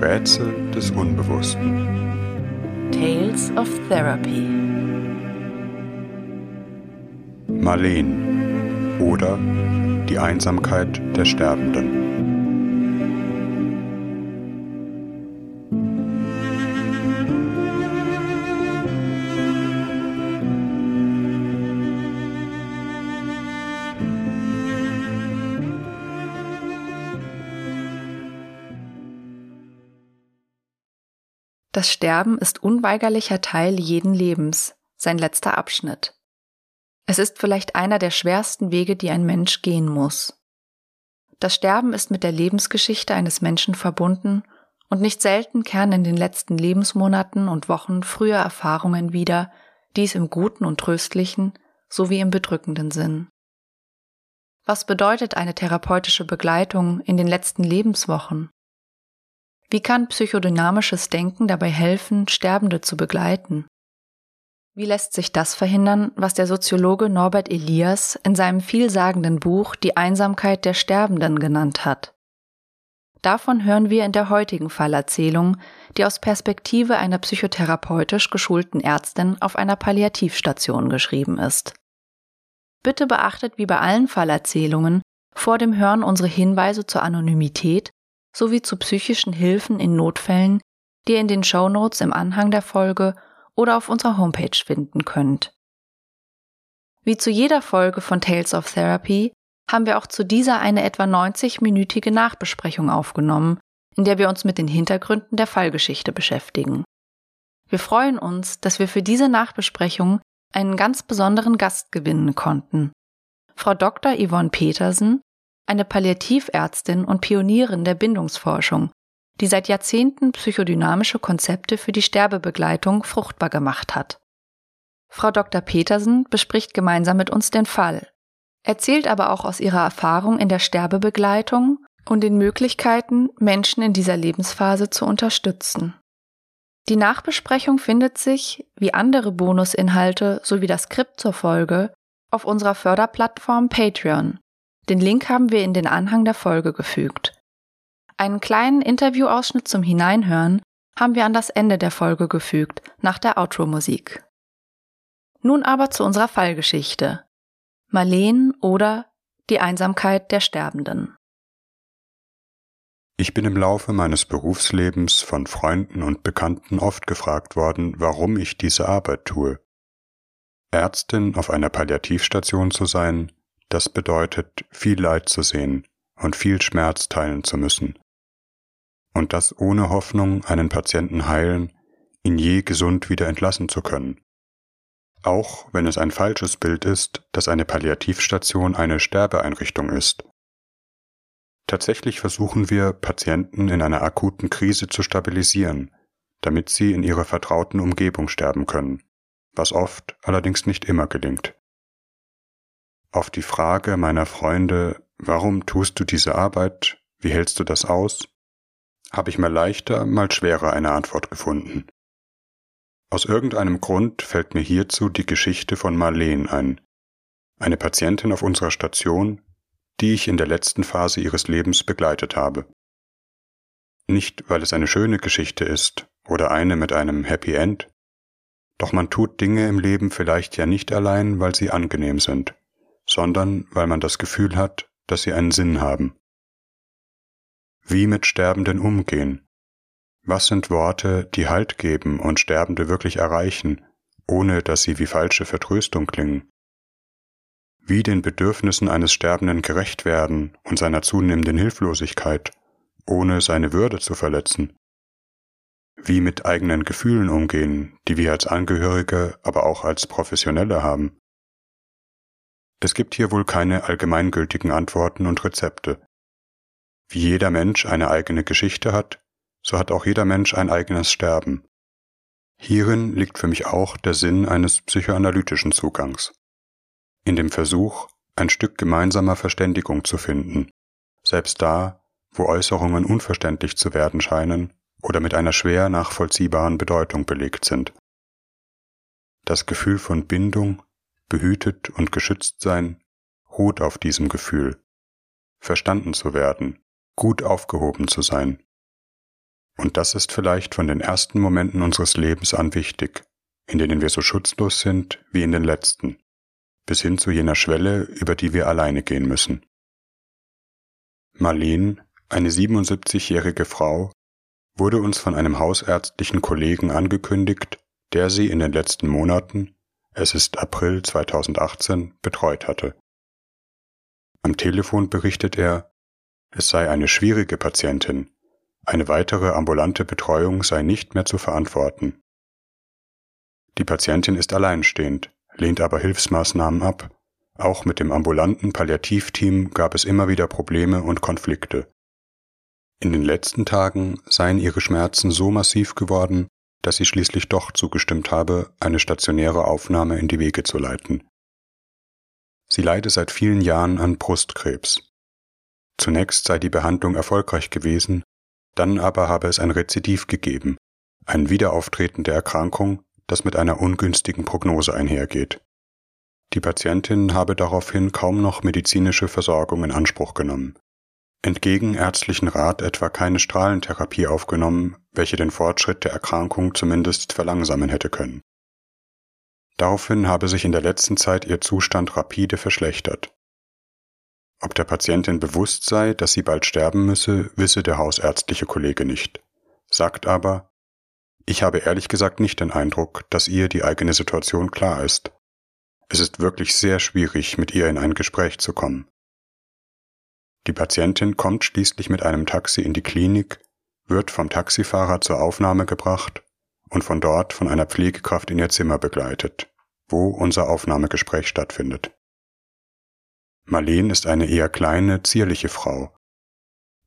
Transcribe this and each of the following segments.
Rätsel des Unbewussten. Tales of Therapy. Marleen oder die Einsamkeit der Sterbenden. Das Sterben ist unweigerlicher Teil jeden Lebens, sein letzter Abschnitt. Es ist vielleicht einer der schwersten Wege, die ein Mensch gehen muss. Das Sterben ist mit der Lebensgeschichte eines Menschen verbunden und nicht selten kehren in den letzten Lebensmonaten und Wochen frühe Erfahrungen wieder, dies im guten und tröstlichen sowie im bedrückenden Sinn. Was bedeutet eine therapeutische Begleitung in den letzten Lebenswochen? Wie kann psychodynamisches Denken dabei helfen, Sterbende zu begleiten? Wie lässt sich das verhindern, was der Soziologe Norbert Elias in seinem vielsagenden Buch Die Einsamkeit der Sterbenden genannt hat? Davon hören wir in der heutigen Fallerzählung, die aus Perspektive einer psychotherapeutisch geschulten Ärztin auf einer Palliativstation geschrieben ist. Bitte beachtet wie bei allen Fallerzählungen vor dem Hören unsere Hinweise zur Anonymität sowie zu psychischen Hilfen in Notfällen, die ihr in den Show Notes im Anhang der Folge oder auf unserer Homepage finden könnt. Wie zu jeder Folge von Tales of Therapy haben wir auch zu dieser eine etwa 90-minütige Nachbesprechung aufgenommen, in der wir uns mit den Hintergründen der Fallgeschichte beschäftigen. Wir freuen uns, dass wir für diese Nachbesprechung einen ganz besonderen Gast gewinnen konnten. Frau Dr. Yvonne Petersen eine Palliativärztin und Pionierin der Bindungsforschung, die seit Jahrzehnten psychodynamische Konzepte für die Sterbebegleitung fruchtbar gemacht hat. Frau Dr. Petersen bespricht gemeinsam mit uns den Fall, erzählt aber auch aus ihrer Erfahrung in der Sterbebegleitung und den Möglichkeiten, Menschen in dieser Lebensphase zu unterstützen. Die Nachbesprechung findet sich, wie andere Bonusinhalte sowie das Skript zur Folge, auf unserer Förderplattform Patreon den Link haben wir in den Anhang der Folge gefügt. Einen kleinen Interviewausschnitt zum Hineinhören haben wir an das Ende der Folge gefügt, nach der Outro-Musik. Nun aber zu unserer Fallgeschichte. Marleen oder die Einsamkeit der Sterbenden. Ich bin im Laufe meines Berufslebens von Freunden und Bekannten oft gefragt worden, warum ich diese Arbeit tue. Ärztin auf einer Palliativstation zu sein, das bedeutet, viel Leid zu sehen und viel Schmerz teilen zu müssen. Und das ohne Hoffnung, einen Patienten heilen, ihn je gesund wieder entlassen zu können. Auch wenn es ein falsches Bild ist, dass eine Palliativstation eine Sterbeeinrichtung ist. Tatsächlich versuchen wir, Patienten in einer akuten Krise zu stabilisieren, damit sie in ihrer vertrauten Umgebung sterben können, was oft allerdings nicht immer gelingt. Auf die Frage meiner Freunde, warum tust du diese Arbeit, wie hältst du das aus, habe ich mal leichter, mal schwerer eine Antwort gefunden. Aus irgendeinem Grund fällt mir hierzu die Geschichte von Marleen ein, eine Patientin auf unserer Station, die ich in der letzten Phase ihres Lebens begleitet habe. Nicht, weil es eine schöne Geschichte ist oder eine mit einem Happy End, doch man tut Dinge im Leben vielleicht ja nicht allein, weil sie angenehm sind sondern weil man das Gefühl hat, dass sie einen Sinn haben. Wie mit Sterbenden umgehen? Was sind Worte, die Halt geben und Sterbende wirklich erreichen, ohne dass sie wie falsche Vertröstung klingen? Wie den Bedürfnissen eines Sterbenden gerecht werden und seiner zunehmenden Hilflosigkeit, ohne seine Würde zu verletzen? Wie mit eigenen Gefühlen umgehen, die wir als Angehörige, aber auch als Professionelle haben? Es gibt hier wohl keine allgemeingültigen Antworten und Rezepte. Wie jeder Mensch eine eigene Geschichte hat, so hat auch jeder Mensch ein eigenes Sterben. Hierin liegt für mich auch der Sinn eines psychoanalytischen Zugangs. In dem Versuch, ein Stück gemeinsamer Verständigung zu finden, selbst da, wo Äußerungen unverständlich zu werden scheinen oder mit einer schwer nachvollziehbaren Bedeutung belegt sind. Das Gefühl von Bindung, behütet und geschützt sein, ruht auf diesem Gefühl, verstanden zu werden, gut aufgehoben zu sein. Und das ist vielleicht von den ersten Momenten unseres Lebens an wichtig, in denen wir so schutzlos sind wie in den letzten, bis hin zu jener Schwelle, über die wir alleine gehen müssen. Marleen, eine 77-jährige Frau, wurde uns von einem hausärztlichen Kollegen angekündigt, der sie in den letzten Monaten, es ist April 2018, betreut hatte. Am Telefon berichtet er, es sei eine schwierige Patientin, eine weitere ambulante Betreuung sei nicht mehr zu verantworten. Die Patientin ist alleinstehend, lehnt aber Hilfsmaßnahmen ab. Auch mit dem ambulanten Palliativteam gab es immer wieder Probleme und Konflikte. In den letzten Tagen seien ihre Schmerzen so massiv geworden, dass sie schließlich doch zugestimmt habe, eine stationäre Aufnahme in die Wege zu leiten. Sie leide seit vielen Jahren an Brustkrebs. Zunächst sei die Behandlung erfolgreich gewesen, dann aber habe es ein Rezidiv gegeben, ein Wiederauftreten der Erkrankung, das mit einer ungünstigen Prognose einhergeht. Die Patientin habe daraufhin kaum noch medizinische Versorgung in Anspruch genommen. Entgegen ärztlichen Rat etwa keine Strahlentherapie aufgenommen, welche den Fortschritt der Erkrankung zumindest verlangsamen hätte können. Daraufhin habe sich in der letzten Zeit ihr Zustand rapide verschlechtert. Ob der Patientin bewusst sei, dass sie bald sterben müsse, wisse der hausärztliche Kollege nicht, sagt aber, ich habe ehrlich gesagt nicht den Eindruck, dass ihr die eigene Situation klar ist. Es ist wirklich sehr schwierig, mit ihr in ein Gespräch zu kommen. Die Patientin kommt schließlich mit einem Taxi in die Klinik, wird vom Taxifahrer zur Aufnahme gebracht und von dort von einer Pflegekraft in ihr Zimmer begleitet, wo unser Aufnahmegespräch stattfindet. Marleen ist eine eher kleine, zierliche Frau.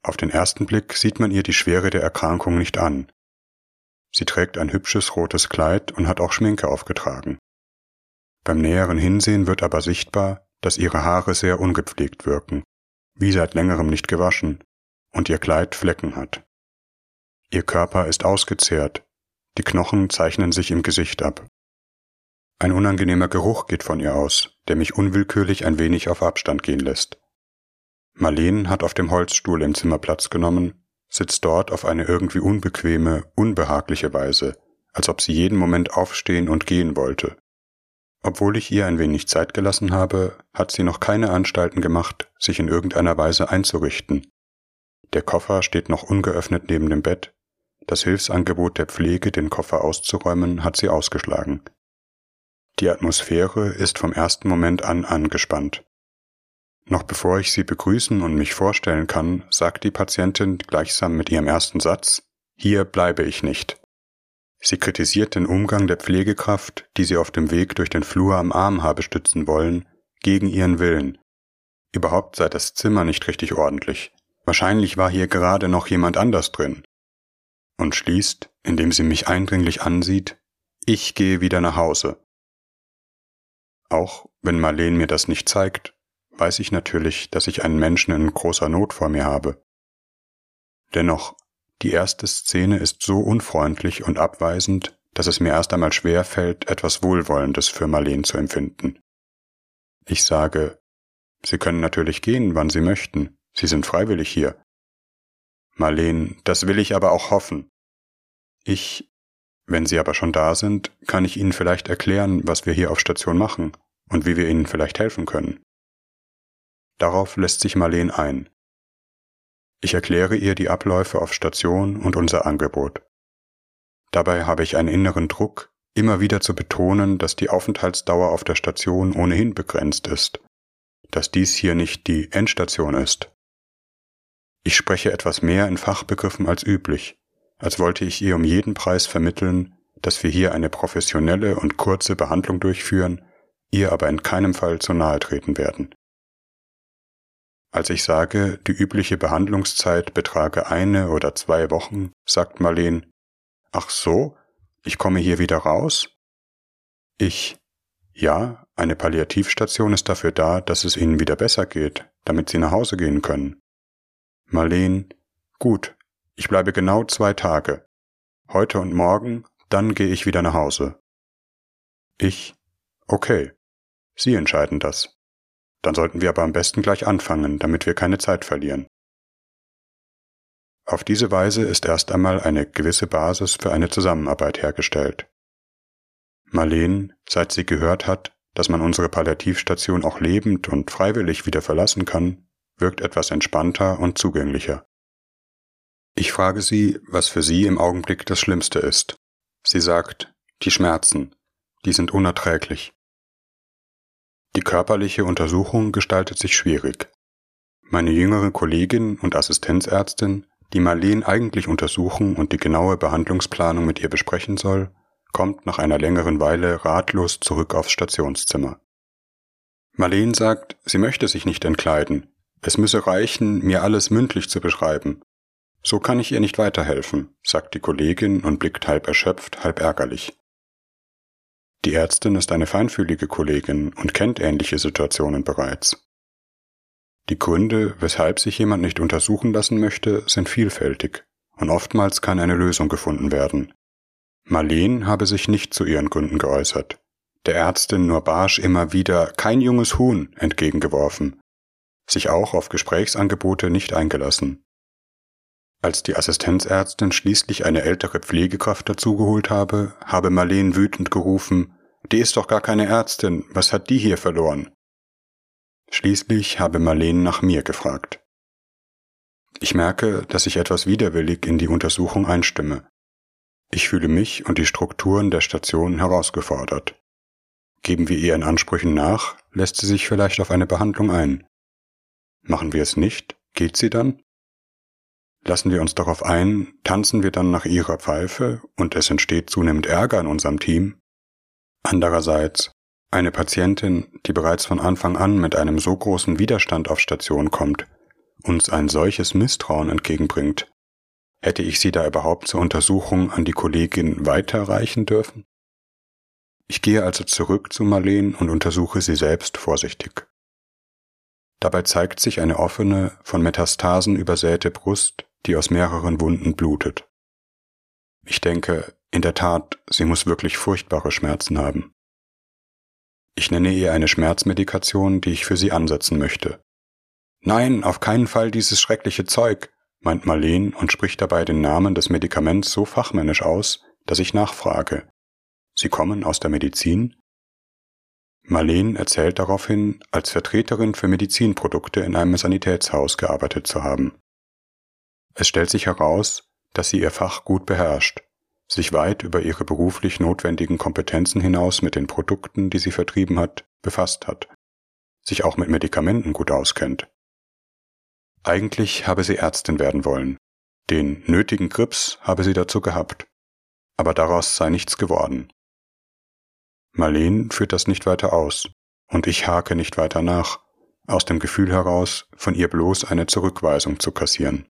Auf den ersten Blick sieht man ihr die Schwere der Erkrankung nicht an. Sie trägt ein hübsches rotes Kleid und hat auch Schminke aufgetragen. Beim näheren Hinsehen wird aber sichtbar, dass ihre Haare sehr ungepflegt wirken, wie seit längerem nicht gewaschen, und ihr Kleid Flecken hat. Ihr Körper ist ausgezehrt, die Knochen zeichnen sich im Gesicht ab. Ein unangenehmer Geruch geht von ihr aus, der mich unwillkürlich ein wenig auf Abstand gehen lässt. Marleen hat auf dem Holzstuhl im Zimmer Platz genommen, sitzt dort auf eine irgendwie unbequeme, unbehagliche Weise, als ob sie jeden Moment aufstehen und gehen wollte. Obwohl ich ihr ein wenig Zeit gelassen habe, hat sie noch keine Anstalten gemacht, sich in irgendeiner Weise einzurichten. Der Koffer steht noch ungeöffnet neben dem Bett, das Hilfsangebot der Pflege, den Koffer auszuräumen, hat sie ausgeschlagen. Die Atmosphäre ist vom ersten Moment an angespannt. Noch bevor ich sie begrüßen und mich vorstellen kann, sagt die Patientin gleichsam mit ihrem ersten Satz, hier bleibe ich nicht. Sie kritisiert den Umgang der Pflegekraft, die sie auf dem Weg durch den Flur am Arm habe stützen wollen, gegen ihren Willen. Überhaupt sei das Zimmer nicht richtig ordentlich. Wahrscheinlich war hier gerade noch jemand anders drin. Und schließt, indem sie mich eindringlich ansieht, ich gehe wieder nach Hause. Auch wenn Marleen mir das nicht zeigt, weiß ich natürlich, dass ich einen Menschen in großer Not vor mir habe. Dennoch, die erste Szene ist so unfreundlich und abweisend, dass es mir erst einmal schwer fällt, etwas Wohlwollendes für Marleen zu empfinden. Ich sage, Sie können natürlich gehen, wann Sie möchten, Sie sind freiwillig hier. Marleen, das will ich aber auch hoffen. Ich, wenn Sie aber schon da sind, kann ich Ihnen vielleicht erklären, was wir hier auf Station machen und wie wir Ihnen vielleicht helfen können. Darauf lässt sich Marleen ein. Ich erkläre ihr die Abläufe auf Station und unser Angebot. Dabei habe ich einen inneren Druck, immer wieder zu betonen, dass die Aufenthaltsdauer auf der Station ohnehin begrenzt ist, dass dies hier nicht die Endstation ist. Ich spreche etwas mehr in Fachbegriffen als üblich, als wollte ich ihr um jeden Preis vermitteln, dass wir hier eine professionelle und kurze Behandlung durchführen, ihr aber in keinem Fall zu nahe treten werden. Als ich sage, die übliche Behandlungszeit betrage eine oder zwei Wochen, sagt Marleen, ach so, ich komme hier wieder raus? Ich, ja, eine Palliativstation ist dafür da, dass es Ihnen wieder besser geht, damit Sie nach Hause gehen können. Marleen, gut, ich bleibe genau zwei Tage. Heute und morgen, dann gehe ich wieder nach Hause. Ich, okay. Sie entscheiden das. Dann sollten wir aber am besten gleich anfangen, damit wir keine Zeit verlieren. Auf diese Weise ist erst einmal eine gewisse Basis für eine Zusammenarbeit hergestellt. Marleen, seit sie gehört hat, dass man unsere Palliativstation auch lebend und freiwillig wieder verlassen kann, wirkt etwas entspannter und zugänglicher. Ich frage sie, was für sie im Augenblick das Schlimmste ist. Sie sagt, die Schmerzen, die sind unerträglich. Die körperliche Untersuchung gestaltet sich schwierig. Meine jüngere Kollegin und Assistenzärztin, die Marleen eigentlich untersuchen und die genaue Behandlungsplanung mit ihr besprechen soll, kommt nach einer längeren Weile ratlos zurück aufs Stationszimmer. Marleen sagt, sie möchte sich nicht entkleiden. Es müsse reichen, mir alles mündlich zu beschreiben. So kann ich ihr nicht weiterhelfen, sagt die Kollegin und blickt halb erschöpft, halb ärgerlich. Die Ärztin ist eine feinfühlige Kollegin und kennt ähnliche Situationen bereits. Die Gründe, weshalb sich jemand nicht untersuchen lassen möchte, sind vielfältig, und oftmals kann eine Lösung gefunden werden. Marleen habe sich nicht zu ihren Gründen geäußert, der Ärztin nur barsch immer wieder kein junges Huhn entgegengeworfen, sich auch auf Gesprächsangebote nicht eingelassen. Als die Assistenzärztin schließlich eine ältere Pflegekraft dazugeholt habe, habe Marleen wütend gerufen, die ist doch gar keine Ärztin, was hat die hier verloren? Schließlich habe Marleen nach mir gefragt. Ich merke, dass ich etwas widerwillig in die Untersuchung einstimme. Ich fühle mich und die Strukturen der Station herausgefordert. Geben wir ihr in Ansprüchen nach, lässt sie sich vielleicht auf eine Behandlung ein. Machen wir es nicht, geht sie dann? Lassen wir uns darauf ein, tanzen wir dann nach ihrer Pfeife und es entsteht zunehmend Ärger in unserem Team? Andererseits, eine Patientin, die bereits von Anfang an mit einem so großen Widerstand auf Station kommt, uns ein solches Misstrauen entgegenbringt, hätte ich sie da überhaupt zur Untersuchung an die Kollegin weiterreichen dürfen? Ich gehe also zurück zu Marleen und untersuche sie selbst vorsichtig. Dabei zeigt sich eine offene, von Metastasen übersäte Brust, die aus mehreren Wunden blutet. Ich denke, in der Tat, sie muss wirklich furchtbare Schmerzen haben. Ich nenne ihr eine Schmerzmedikation, die ich für sie ansetzen möchte. Nein, auf keinen Fall dieses schreckliche Zeug, meint Marleen und spricht dabei den Namen des Medikaments so fachmännisch aus, dass ich nachfrage. Sie kommen aus der Medizin? Marleen erzählt daraufhin, als Vertreterin für Medizinprodukte in einem Sanitätshaus gearbeitet zu haben. Es stellt sich heraus, dass sie ihr Fach gut beherrscht, sich weit über ihre beruflich notwendigen Kompetenzen hinaus mit den Produkten, die sie vertrieben hat, befasst hat, sich auch mit Medikamenten gut auskennt. Eigentlich habe sie Ärztin werden wollen. Den nötigen Grips habe sie dazu gehabt. Aber daraus sei nichts geworden. Marleen führt das nicht weiter aus, und ich hake nicht weiter nach, aus dem Gefühl heraus, von ihr bloß eine Zurückweisung zu kassieren.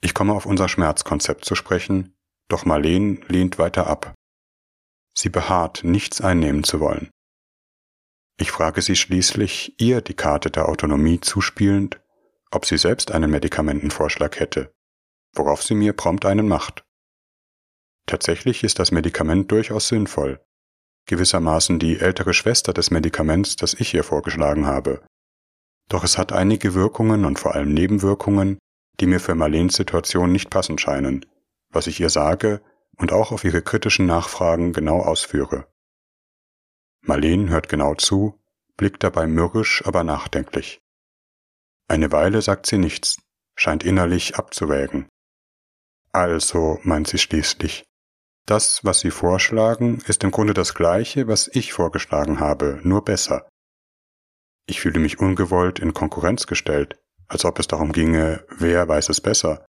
Ich komme auf unser Schmerzkonzept zu sprechen, doch Marleen lehnt weiter ab. Sie beharrt, nichts einnehmen zu wollen. Ich frage sie schließlich, ihr die Karte der Autonomie zuspielend, ob sie selbst einen Medikamentenvorschlag hätte, worauf sie mir prompt einen macht. Tatsächlich ist das Medikament durchaus sinnvoll, gewissermaßen die ältere Schwester des Medikaments, das ich ihr vorgeschlagen habe. Doch es hat einige Wirkungen und vor allem Nebenwirkungen, die mir für Marleens Situation nicht passend scheinen, was ich ihr sage und auch auf ihre kritischen Nachfragen genau ausführe. Marleen hört genau zu, blickt dabei mürrisch, aber nachdenklich. Eine Weile sagt sie nichts, scheint innerlich abzuwägen. Also, meint sie schließlich, das, was Sie vorschlagen, ist im Grunde das gleiche, was ich vorgeschlagen habe, nur besser. Ich fühle mich ungewollt in Konkurrenz gestellt, als ob es darum ginge, wer weiß es besser.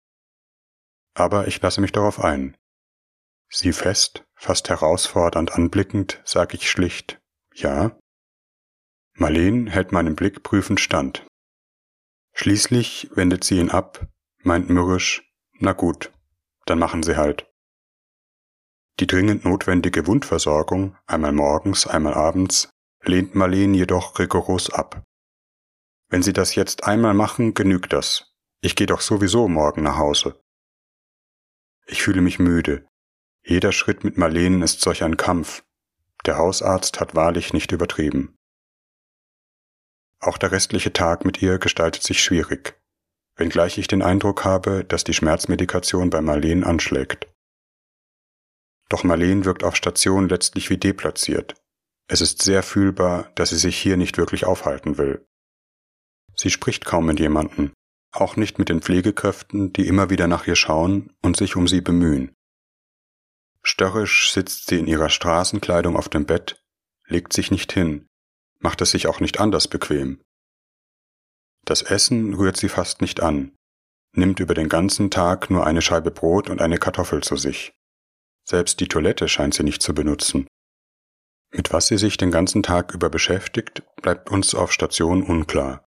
Aber ich lasse mich darauf ein. Sie fest, fast herausfordernd anblickend, sage ich schlicht, ja. Marleen hält meinen Blick prüfend stand. Schließlich wendet sie ihn ab, meint mürrisch, na gut, dann machen Sie halt. Die dringend notwendige Wundversorgung, einmal morgens, einmal abends, lehnt Marleen jedoch rigoros ab. Wenn Sie das jetzt einmal machen, genügt das. Ich gehe doch sowieso morgen nach Hause. Ich fühle mich müde. Jeder Schritt mit Marleen ist solch ein Kampf. Der Hausarzt hat wahrlich nicht übertrieben. Auch der restliche Tag mit ihr gestaltet sich schwierig. wenngleich ich den Eindruck habe, dass die Schmerzmedikation bei Marleen anschlägt. Doch Marleen wirkt auf Station letztlich wie deplatziert. Es ist sehr fühlbar, dass sie sich hier nicht wirklich aufhalten will. Sie spricht kaum mit jemanden, auch nicht mit den Pflegekräften, die immer wieder nach ihr schauen und sich um sie bemühen. Störrisch sitzt sie in ihrer Straßenkleidung auf dem Bett, legt sich nicht hin, macht es sich auch nicht anders bequem. Das Essen rührt sie fast nicht an, nimmt über den ganzen Tag nur eine Scheibe Brot und eine Kartoffel zu sich. Selbst die Toilette scheint sie nicht zu benutzen. Mit was sie sich den ganzen Tag über beschäftigt, bleibt uns auf Station unklar.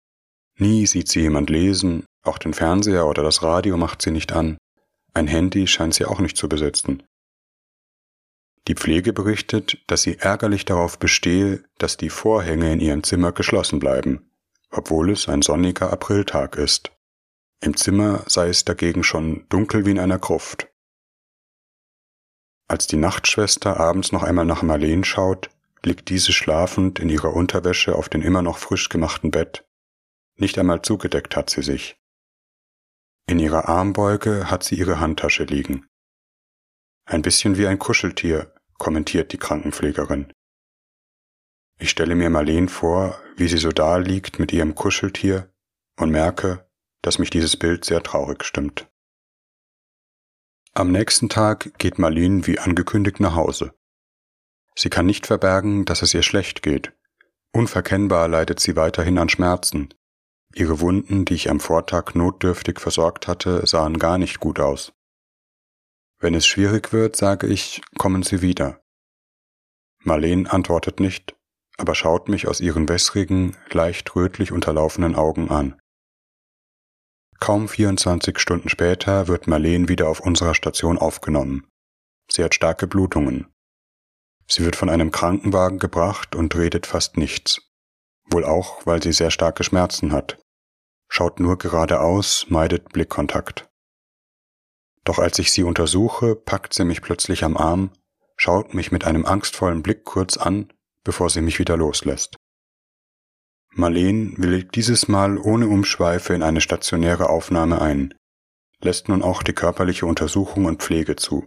Nie sieht sie jemand lesen, auch den Fernseher oder das Radio macht sie nicht an. Ein Handy scheint sie auch nicht zu besitzen. Die Pflege berichtet, dass sie ärgerlich darauf bestehe, dass die Vorhänge in ihrem Zimmer geschlossen bleiben, obwohl es ein sonniger Apriltag ist. Im Zimmer sei es dagegen schon dunkel wie in einer Gruft. Als die Nachtschwester abends noch einmal nach Marleen schaut, liegt diese schlafend in ihrer Unterwäsche auf dem immer noch frisch gemachten Bett. Nicht einmal zugedeckt hat sie sich. In ihrer Armbeuge hat sie ihre Handtasche liegen. Ein bisschen wie ein Kuscheltier, kommentiert die Krankenpflegerin. Ich stelle mir Marleen vor, wie sie so da liegt mit ihrem Kuscheltier und merke, dass mich dieses Bild sehr traurig stimmt. Am nächsten Tag geht Marleen wie angekündigt nach Hause. Sie kann nicht verbergen, dass es ihr schlecht geht. Unverkennbar leidet sie weiterhin an Schmerzen. Ihre Wunden, die ich am Vortag notdürftig versorgt hatte, sahen gar nicht gut aus. Wenn es schwierig wird, sage ich, kommen Sie wieder. Marleen antwortet nicht, aber schaut mich aus ihren wässrigen, leicht rötlich unterlaufenen Augen an. Kaum 24 Stunden später wird Marleen wieder auf unserer Station aufgenommen. Sie hat starke Blutungen. Sie wird von einem Krankenwagen gebracht und redet fast nichts. Wohl auch, weil sie sehr starke Schmerzen hat. Schaut nur geradeaus, meidet Blickkontakt. Doch als ich sie untersuche, packt sie mich plötzlich am Arm, schaut mich mit einem angstvollen Blick kurz an, bevor sie mich wieder loslässt. Marleen willigt dieses Mal ohne Umschweife in eine stationäre Aufnahme ein, lässt nun auch die körperliche Untersuchung und Pflege zu.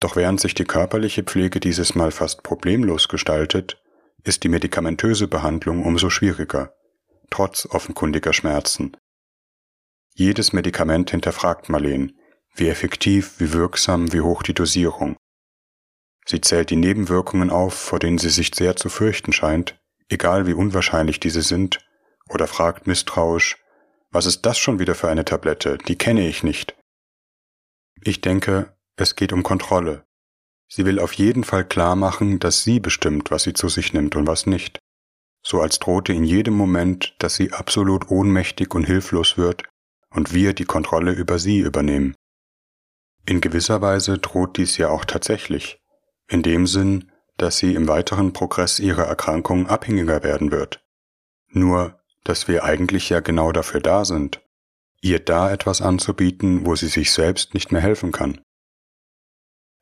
Doch während sich die körperliche Pflege dieses Mal fast problemlos gestaltet, ist die medikamentöse Behandlung umso schwieriger, trotz offenkundiger Schmerzen, jedes Medikament hinterfragt Marleen, wie effektiv, wie wirksam, wie hoch die Dosierung. Sie zählt die Nebenwirkungen auf, vor denen sie sich sehr zu fürchten scheint, egal wie unwahrscheinlich diese sind, oder fragt misstrauisch, was ist das schon wieder für eine Tablette, die kenne ich nicht. Ich denke, es geht um Kontrolle. Sie will auf jeden Fall klar machen, dass sie bestimmt, was sie zu sich nimmt und was nicht. So als drohte in jedem Moment, dass sie absolut ohnmächtig und hilflos wird und wir die Kontrolle über sie übernehmen. In gewisser Weise droht dies ja auch tatsächlich, in dem Sinn, dass sie im weiteren Progress ihrer Erkrankung abhängiger werden wird. Nur, dass wir eigentlich ja genau dafür da sind, ihr da etwas anzubieten, wo sie sich selbst nicht mehr helfen kann.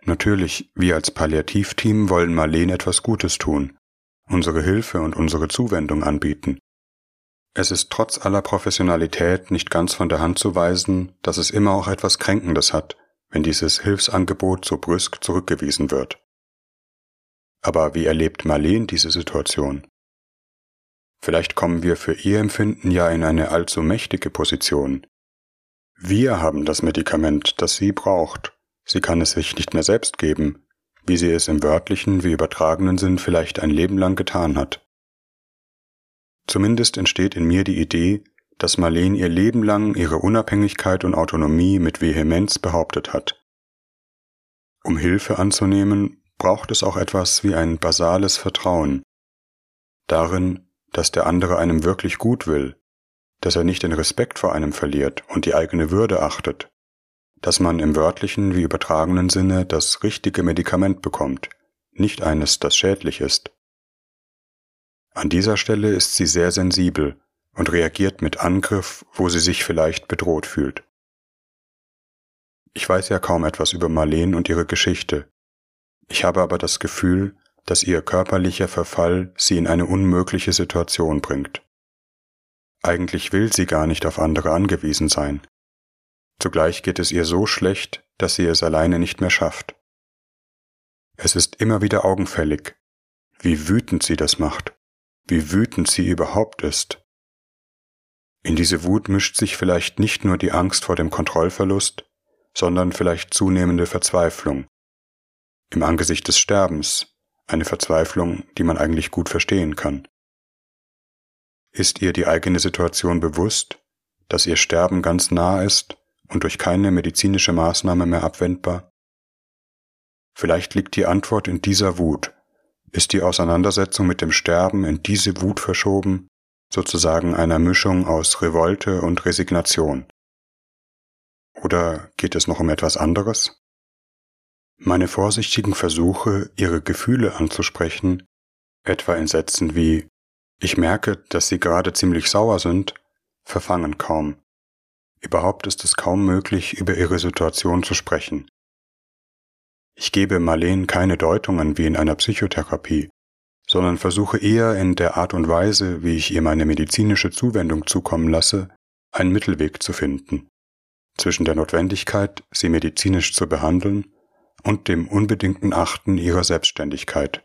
Natürlich, wir als Palliativteam wollen Marleen etwas Gutes tun, unsere Hilfe und unsere Zuwendung anbieten. Es ist trotz aller Professionalität nicht ganz von der Hand zu weisen, dass es immer auch etwas Kränkendes hat, wenn dieses Hilfsangebot so brüsk zurückgewiesen wird. Aber wie erlebt Marleen diese Situation? Vielleicht kommen wir für ihr Empfinden ja in eine allzu mächtige Position. Wir haben das Medikament, das sie braucht. Sie kann es sich nicht mehr selbst geben, wie sie es im wörtlichen wie übertragenen Sinn vielleicht ein Leben lang getan hat. Zumindest entsteht in mir die Idee, dass Marleen ihr Leben lang ihre Unabhängigkeit und Autonomie mit Vehemenz behauptet hat. Um Hilfe anzunehmen, braucht es auch etwas wie ein basales Vertrauen darin, dass der andere einem wirklich gut will, dass er nicht den Respekt vor einem verliert und die eigene Würde achtet, dass man im wörtlichen wie übertragenen Sinne das richtige Medikament bekommt, nicht eines, das schädlich ist. An dieser Stelle ist sie sehr sensibel und reagiert mit Angriff, wo sie sich vielleicht bedroht fühlt. Ich weiß ja kaum etwas über Marleen und ihre Geschichte. Ich habe aber das Gefühl, dass ihr körperlicher Verfall sie in eine unmögliche Situation bringt. Eigentlich will sie gar nicht auf andere angewiesen sein. Zugleich geht es ihr so schlecht, dass sie es alleine nicht mehr schafft. Es ist immer wieder augenfällig, wie wütend sie das macht, wie wütend sie überhaupt ist. In diese Wut mischt sich vielleicht nicht nur die Angst vor dem Kontrollverlust, sondern vielleicht zunehmende Verzweiflung. Im Angesicht des Sterbens, eine Verzweiflung, die man eigentlich gut verstehen kann. Ist ihr die eigene Situation bewusst, dass ihr Sterben ganz nah ist und durch keine medizinische Maßnahme mehr abwendbar? Vielleicht liegt die Antwort in dieser Wut. Ist die Auseinandersetzung mit dem Sterben in diese Wut verschoben, sozusagen einer Mischung aus Revolte und Resignation? Oder geht es noch um etwas anderes? Meine vorsichtigen Versuche, ihre Gefühle anzusprechen, etwa in Sätzen wie Ich merke, dass Sie gerade ziemlich sauer sind, verfangen kaum. Überhaupt ist es kaum möglich, über ihre Situation zu sprechen. Ich gebe Marleen keine Deutungen wie in einer Psychotherapie, sondern versuche eher in der Art und Weise, wie ich ihr meine medizinische Zuwendung zukommen lasse, einen Mittelweg zu finden zwischen der Notwendigkeit, sie medizinisch zu behandeln, und dem unbedingten Achten ihrer Selbstständigkeit.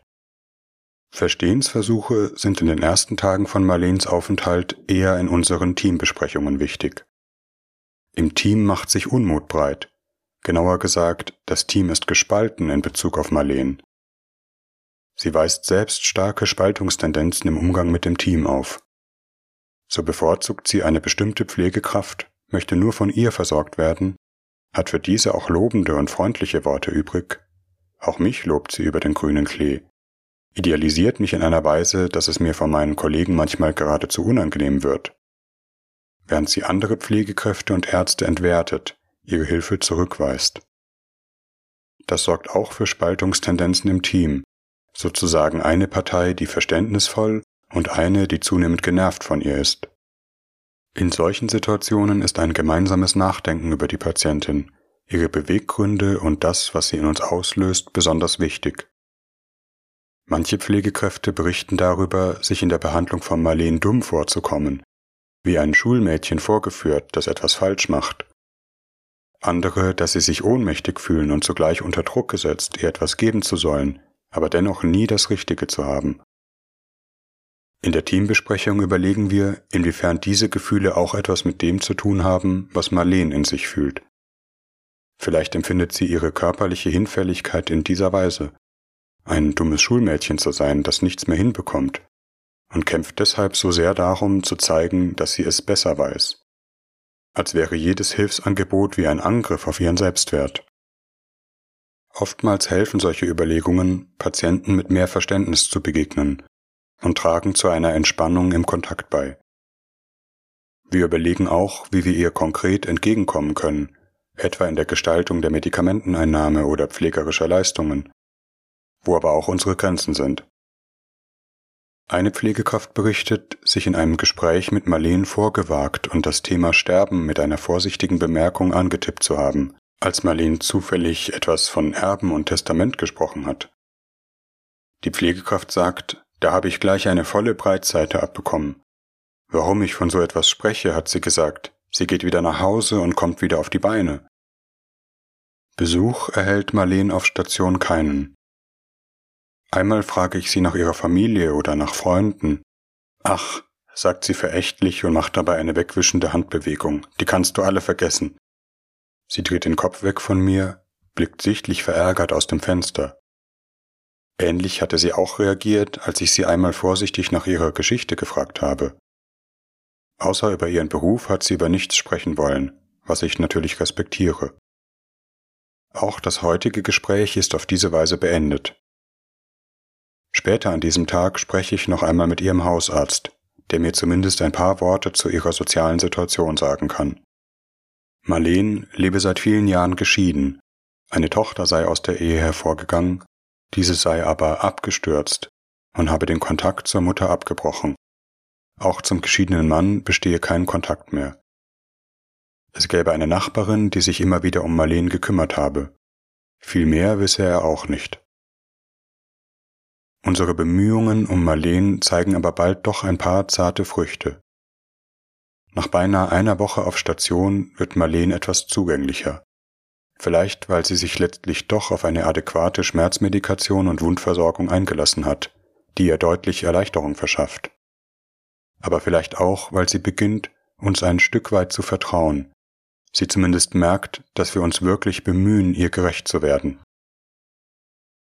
Verstehensversuche sind in den ersten Tagen von Marleens Aufenthalt eher in unseren Teambesprechungen wichtig. Im Team macht sich Unmut breit. Genauer gesagt, das Team ist gespalten in Bezug auf Marleen. Sie weist selbst starke Spaltungstendenzen im Umgang mit dem Team auf. So bevorzugt sie eine bestimmte Pflegekraft, möchte nur von ihr versorgt werden, hat für diese auch lobende und freundliche Worte übrig. Auch mich lobt sie über den grünen Klee, idealisiert mich in einer Weise, dass es mir von meinen Kollegen manchmal geradezu unangenehm wird. Während sie andere Pflegekräfte und Ärzte entwertet, ihre Hilfe zurückweist. Das sorgt auch für Spaltungstendenzen im Team, sozusagen eine Partei, die verständnisvoll und eine, die zunehmend genervt von ihr ist. In solchen Situationen ist ein gemeinsames Nachdenken über die Patientin, ihre Beweggründe und das, was sie in uns auslöst, besonders wichtig. Manche Pflegekräfte berichten darüber, sich in der Behandlung von Marleen dumm vorzukommen, wie ein Schulmädchen vorgeführt, das etwas falsch macht. Andere, dass sie sich ohnmächtig fühlen und zugleich unter Druck gesetzt, ihr etwas geben zu sollen, aber dennoch nie das Richtige zu haben. In der Teambesprechung überlegen wir, inwiefern diese Gefühle auch etwas mit dem zu tun haben, was Marleen in sich fühlt. Vielleicht empfindet sie ihre körperliche Hinfälligkeit in dieser Weise, ein dummes Schulmädchen zu sein, das nichts mehr hinbekommt, und kämpft deshalb so sehr darum zu zeigen, dass sie es besser weiß, als wäre jedes Hilfsangebot wie ein Angriff auf ihren Selbstwert. Oftmals helfen solche Überlegungen, Patienten mit mehr Verständnis zu begegnen und tragen zu einer Entspannung im Kontakt bei. Wir überlegen auch, wie wir ihr konkret entgegenkommen können, etwa in der Gestaltung der Medikamenteneinnahme oder pflegerischer Leistungen, wo aber auch unsere Grenzen sind. Eine Pflegekraft berichtet, sich in einem Gespräch mit Marleen vorgewagt und das Thema Sterben mit einer vorsichtigen Bemerkung angetippt zu haben, als Marleen zufällig etwas von Erben und Testament gesprochen hat. Die Pflegekraft sagt, da habe ich gleich eine volle Breitseite abbekommen. Warum ich von so etwas spreche, hat sie gesagt. Sie geht wieder nach Hause und kommt wieder auf die Beine. Besuch erhält Marleen auf Station keinen. Einmal frage ich sie nach ihrer Familie oder nach Freunden. Ach, sagt sie verächtlich und macht dabei eine wegwischende Handbewegung. Die kannst du alle vergessen. Sie dreht den Kopf weg von mir, blickt sichtlich verärgert aus dem Fenster. Ähnlich hatte sie auch reagiert, als ich sie einmal vorsichtig nach ihrer Geschichte gefragt habe. Außer über ihren Beruf hat sie über nichts sprechen wollen, was ich natürlich respektiere. Auch das heutige Gespräch ist auf diese Weise beendet. Später an diesem Tag spreche ich noch einmal mit ihrem Hausarzt, der mir zumindest ein paar Worte zu ihrer sozialen Situation sagen kann. Marleen lebe seit vielen Jahren geschieden, eine Tochter sei aus der Ehe hervorgegangen diese sei aber abgestürzt und habe den Kontakt zur Mutter abgebrochen. Auch zum geschiedenen Mann bestehe kein Kontakt mehr. Es gäbe eine Nachbarin, die sich immer wieder um Marleen gekümmert habe. Viel mehr wisse er auch nicht. Unsere Bemühungen um Marleen zeigen aber bald doch ein paar zarte Früchte. Nach beinahe einer Woche auf Station wird Marleen etwas zugänglicher. Vielleicht, weil sie sich letztlich doch auf eine adäquate Schmerzmedikation und Wundversorgung eingelassen hat, die ihr deutlich Erleichterung verschafft. Aber vielleicht auch, weil sie beginnt, uns ein Stück weit zu vertrauen, sie zumindest merkt, dass wir uns wirklich bemühen, ihr gerecht zu werden.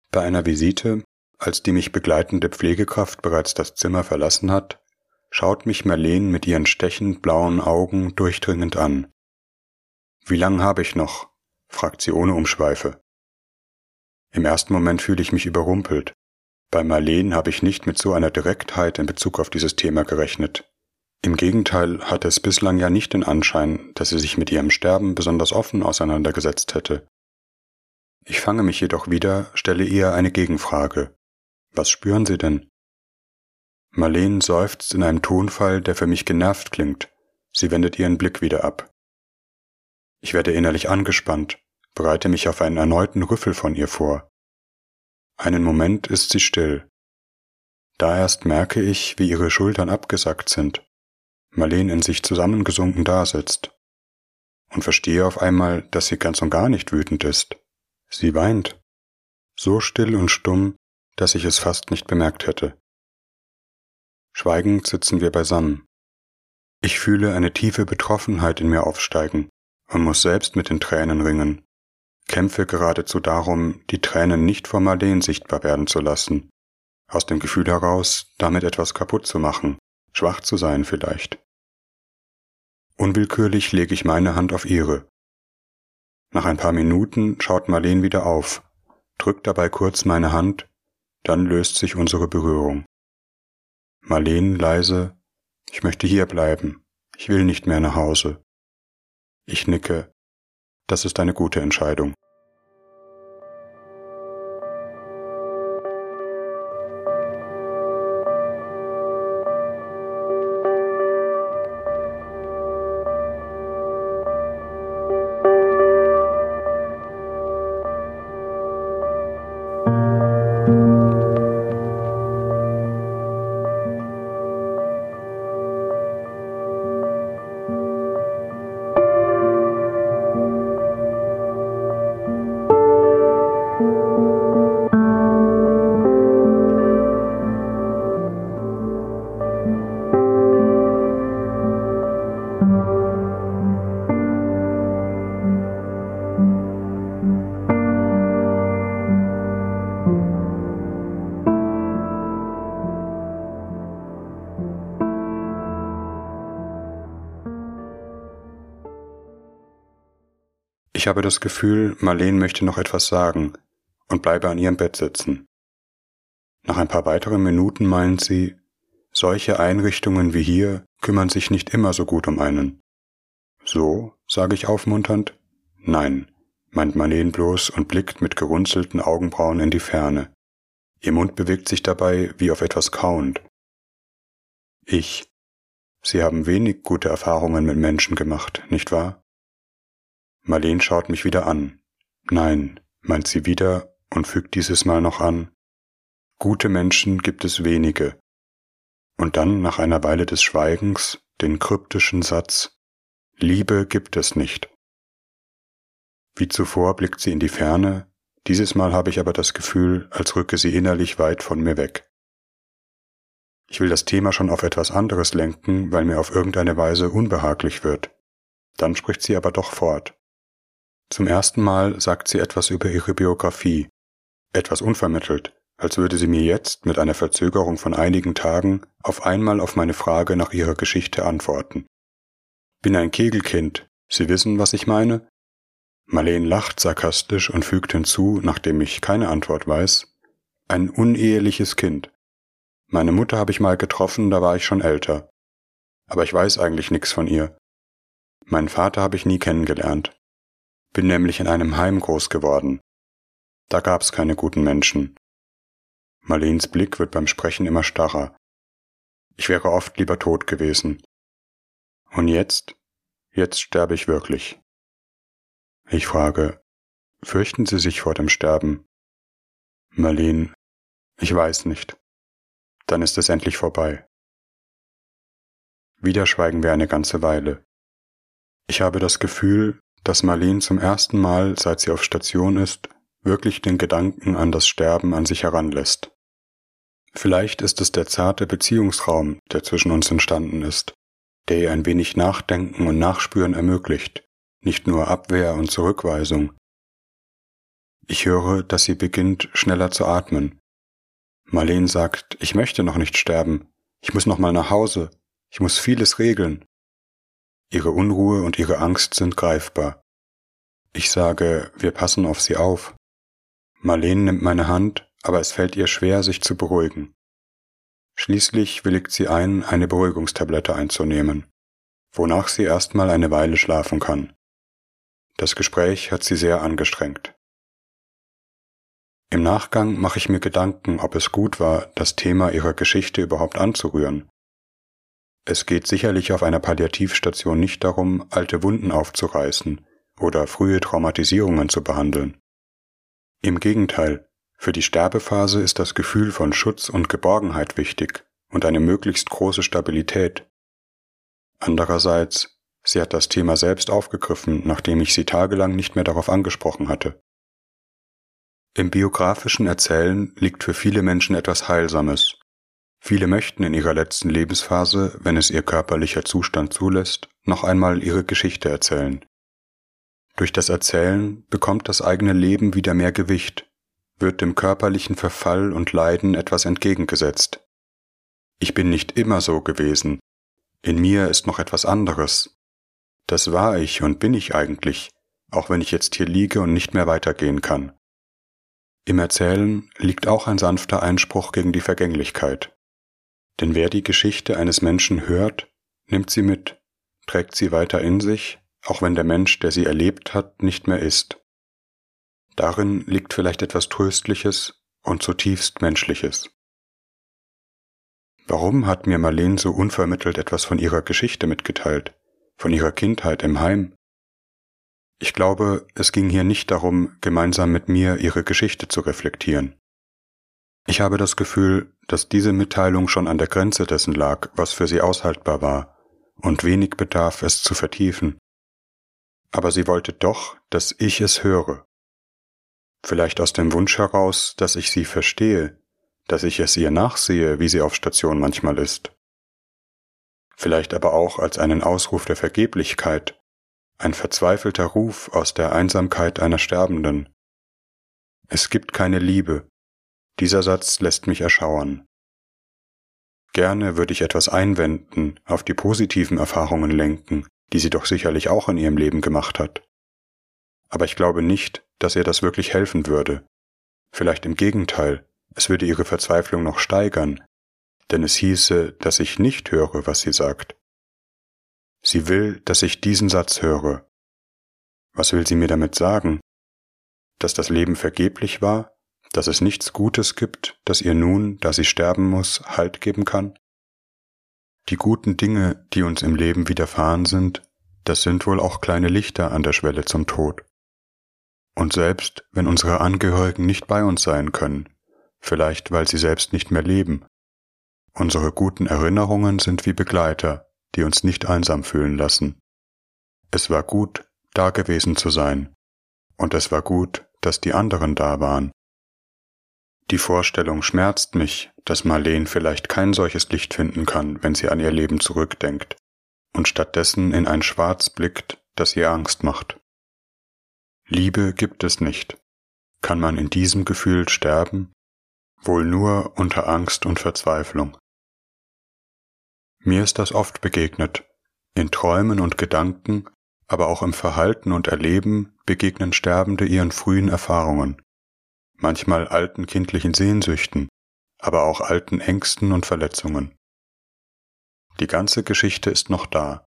Bei einer Visite, als die mich begleitende Pflegekraft bereits das Zimmer verlassen hat, schaut mich Marleen mit ihren stechend blauen Augen durchdringend an. Wie lang habe ich noch? fragt sie ohne Umschweife. Im ersten Moment fühle ich mich überrumpelt. Bei Marleen habe ich nicht mit so einer Direktheit in Bezug auf dieses Thema gerechnet. Im Gegenteil hatte es bislang ja nicht den Anschein, dass sie sich mit ihrem Sterben besonders offen auseinandergesetzt hätte. Ich fange mich jedoch wieder, stelle ihr eine Gegenfrage. Was spüren Sie denn? Marleen seufzt in einem Tonfall, der für mich genervt klingt. Sie wendet ihren Blick wieder ab. Ich werde innerlich angespannt, bereite mich auf einen erneuten Rüffel von ihr vor. Einen Moment ist sie still. Da erst merke ich, wie ihre Schultern abgesackt sind. Marleen in sich zusammengesunken dasitzt und verstehe auf einmal, dass sie ganz und gar nicht wütend ist. Sie weint, so still und stumm, dass ich es fast nicht bemerkt hätte. Schweigend sitzen wir beisammen. Ich fühle eine tiefe Betroffenheit in mir aufsteigen und muss selbst mit den Tränen ringen, kämpfe geradezu darum, die Tränen nicht vor Marleen sichtbar werden zu lassen, aus dem Gefühl heraus, damit etwas kaputt zu machen, schwach zu sein vielleicht. Unwillkürlich lege ich meine Hand auf ihre. Nach ein paar Minuten schaut Marleen wieder auf, drückt dabei kurz meine Hand, dann löst sich unsere Berührung. Marleen leise, ich möchte hier bleiben, ich will nicht mehr nach Hause. Ich nicke, das ist eine gute Entscheidung. Ich habe das Gefühl, Marleen möchte noch etwas sagen und bleibe an ihrem Bett sitzen. Nach ein paar weiteren Minuten meint sie, solche Einrichtungen wie hier kümmern sich nicht immer so gut um einen. So, sage ich aufmunternd? Nein, meint Marleen bloß und blickt mit gerunzelten Augenbrauen in die Ferne. Ihr Mund bewegt sich dabei wie auf etwas kauend. Ich. Sie haben wenig gute Erfahrungen mit Menschen gemacht, nicht wahr? Marleen schaut mich wieder an. Nein, meint sie wieder und fügt dieses Mal noch an. Gute Menschen gibt es wenige. Und dann nach einer Weile des Schweigens den kryptischen Satz Liebe gibt es nicht. Wie zuvor blickt sie in die Ferne, dieses Mal habe ich aber das Gefühl, als rücke sie innerlich weit von mir weg. Ich will das Thema schon auf etwas anderes lenken, weil mir auf irgendeine Weise unbehaglich wird. Dann spricht sie aber doch fort. Zum ersten Mal sagt sie etwas über ihre Biografie, etwas unvermittelt, als würde sie mir jetzt mit einer Verzögerung von einigen Tagen auf einmal auf meine Frage nach ihrer Geschichte antworten. Bin ein Kegelkind, Sie wissen, was ich meine? Marleen lacht sarkastisch und fügt hinzu, nachdem ich keine Antwort weiß, ein uneheliches Kind. Meine Mutter habe ich mal getroffen, da war ich schon älter. Aber ich weiß eigentlich nichts von ihr. Meinen Vater habe ich nie kennengelernt. Bin nämlich in einem Heim groß geworden. Da gab's keine guten Menschen. Marleens Blick wird beim Sprechen immer starrer. Ich wäre oft lieber tot gewesen. Und jetzt? Jetzt sterbe ich wirklich. Ich frage, fürchten Sie sich vor dem Sterben? Marleen, ich weiß nicht. Dann ist es endlich vorbei. Wieder schweigen wir eine ganze Weile. Ich habe das Gefühl, dass Marlene zum ersten Mal, seit sie auf Station ist, wirklich den Gedanken an das Sterben an sich heranlässt. Vielleicht ist es der zarte Beziehungsraum, der zwischen uns entstanden ist, der ihr ein wenig Nachdenken und Nachspüren ermöglicht, nicht nur Abwehr und Zurückweisung. Ich höre, dass sie beginnt, schneller zu atmen. Marlene sagt, ich möchte noch nicht sterben, ich muss noch mal nach Hause, ich muss vieles regeln. Ihre Unruhe und ihre Angst sind greifbar. Ich sage, wir passen auf sie auf. Marlene nimmt meine Hand, aber es fällt ihr schwer, sich zu beruhigen. Schließlich willigt sie ein, eine Beruhigungstablette einzunehmen, wonach sie erstmal eine Weile schlafen kann. Das Gespräch hat sie sehr angestrengt. Im Nachgang mache ich mir Gedanken, ob es gut war, das Thema ihrer Geschichte überhaupt anzurühren. Es geht sicherlich auf einer Palliativstation nicht darum, alte Wunden aufzureißen oder frühe Traumatisierungen zu behandeln. Im Gegenteil, für die Sterbephase ist das Gefühl von Schutz und Geborgenheit wichtig und eine möglichst große Stabilität. Andererseits, sie hat das Thema selbst aufgegriffen, nachdem ich sie tagelang nicht mehr darauf angesprochen hatte. Im biografischen Erzählen liegt für viele Menschen etwas Heilsames. Viele möchten in ihrer letzten Lebensphase, wenn es ihr körperlicher Zustand zulässt, noch einmal ihre Geschichte erzählen. Durch das Erzählen bekommt das eigene Leben wieder mehr Gewicht wird dem körperlichen Verfall und Leiden etwas entgegengesetzt. Ich bin nicht immer so gewesen. In mir ist noch etwas anderes. Das war ich und bin ich eigentlich, auch wenn ich jetzt hier liege und nicht mehr weitergehen kann. Im Erzählen liegt auch ein sanfter Einspruch gegen die Vergänglichkeit. Denn wer die Geschichte eines Menschen hört, nimmt sie mit, trägt sie weiter in sich, auch wenn der Mensch, der sie erlebt hat, nicht mehr ist. Darin liegt vielleicht etwas Tröstliches und zutiefst Menschliches. Warum hat mir Marlene so unvermittelt etwas von ihrer Geschichte mitgeteilt, von ihrer Kindheit im Heim? Ich glaube, es ging hier nicht darum, gemeinsam mit mir ihre Geschichte zu reflektieren. Ich habe das Gefühl, dass diese Mitteilung schon an der Grenze dessen lag, was für sie aushaltbar war, und wenig bedarf, es zu vertiefen. Aber sie wollte doch, dass ich es höre, Vielleicht aus dem Wunsch heraus, dass ich sie verstehe, dass ich es ihr nachsehe, wie sie auf Station manchmal ist. Vielleicht aber auch als einen Ausruf der Vergeblichkeit, ein verzweifelter Ruf aus der Einsamkeit einer Sterbenden. Es gibt keine Liebe. Dieser Satz lässt mich erschauern. Gerne würde ich etwas einwenden, auf die positiven Erfahrungen lenken, die sie doch sicherlich auch in ihrem Leben gemacht hat. Aber ich glaube nicht, dass ihr das wirklich helfen würde. Vielleicht im Gegenteil, es würde ihre Verzweiflung noch steigern, denn es hieße, dass ich nicht höre, was sie sagt. Sie will, dass ich diesen Satz höre. Was will sie mir damit sagen? Dass das Leben vergeblich war, dass es nichts Gutes gibt, das ihr nun, da sie sterben muss, Halt geben kann? Die guten Dinge, die uns im Leben widerfahren sind, das sind wohl auch kleine Lichter an der Schwelle zum Tod. Und selbst wenn unsere Angehörigen nicht bei uns sein können, vielleicht weil sie selbst nicht mehr leben, unsere guten Erinnerungen sind wie Begleiter, die uns nicht einsam fühlen lassen. Es war gut, da gewesen zu sein, und es war gut, dass die anderen da waren. Die Vorstellung schmerzt mich, dass Marleen vielleicht kein solches Licht finden kann, wenn sie an ihr Leben zurückdenkt, und stattdessen in ein Schwarz blickt, das ihr Angst macht. Liebe gibt es nicht. Kann man in diesem Gefühl sterben? Wohl nur unter Angst und Verzweiflung. Mir ist das oft begegnet. In Träumen und Gedanken, aber auch im Verhalten und Erleben begegnen Sterbende ihren frühen Erfahrungen, manchmal alten kindlichen Sehnsüchten, aber auch alten Ängsten und Verletzungen. Die ganze Geschichte ist noch da,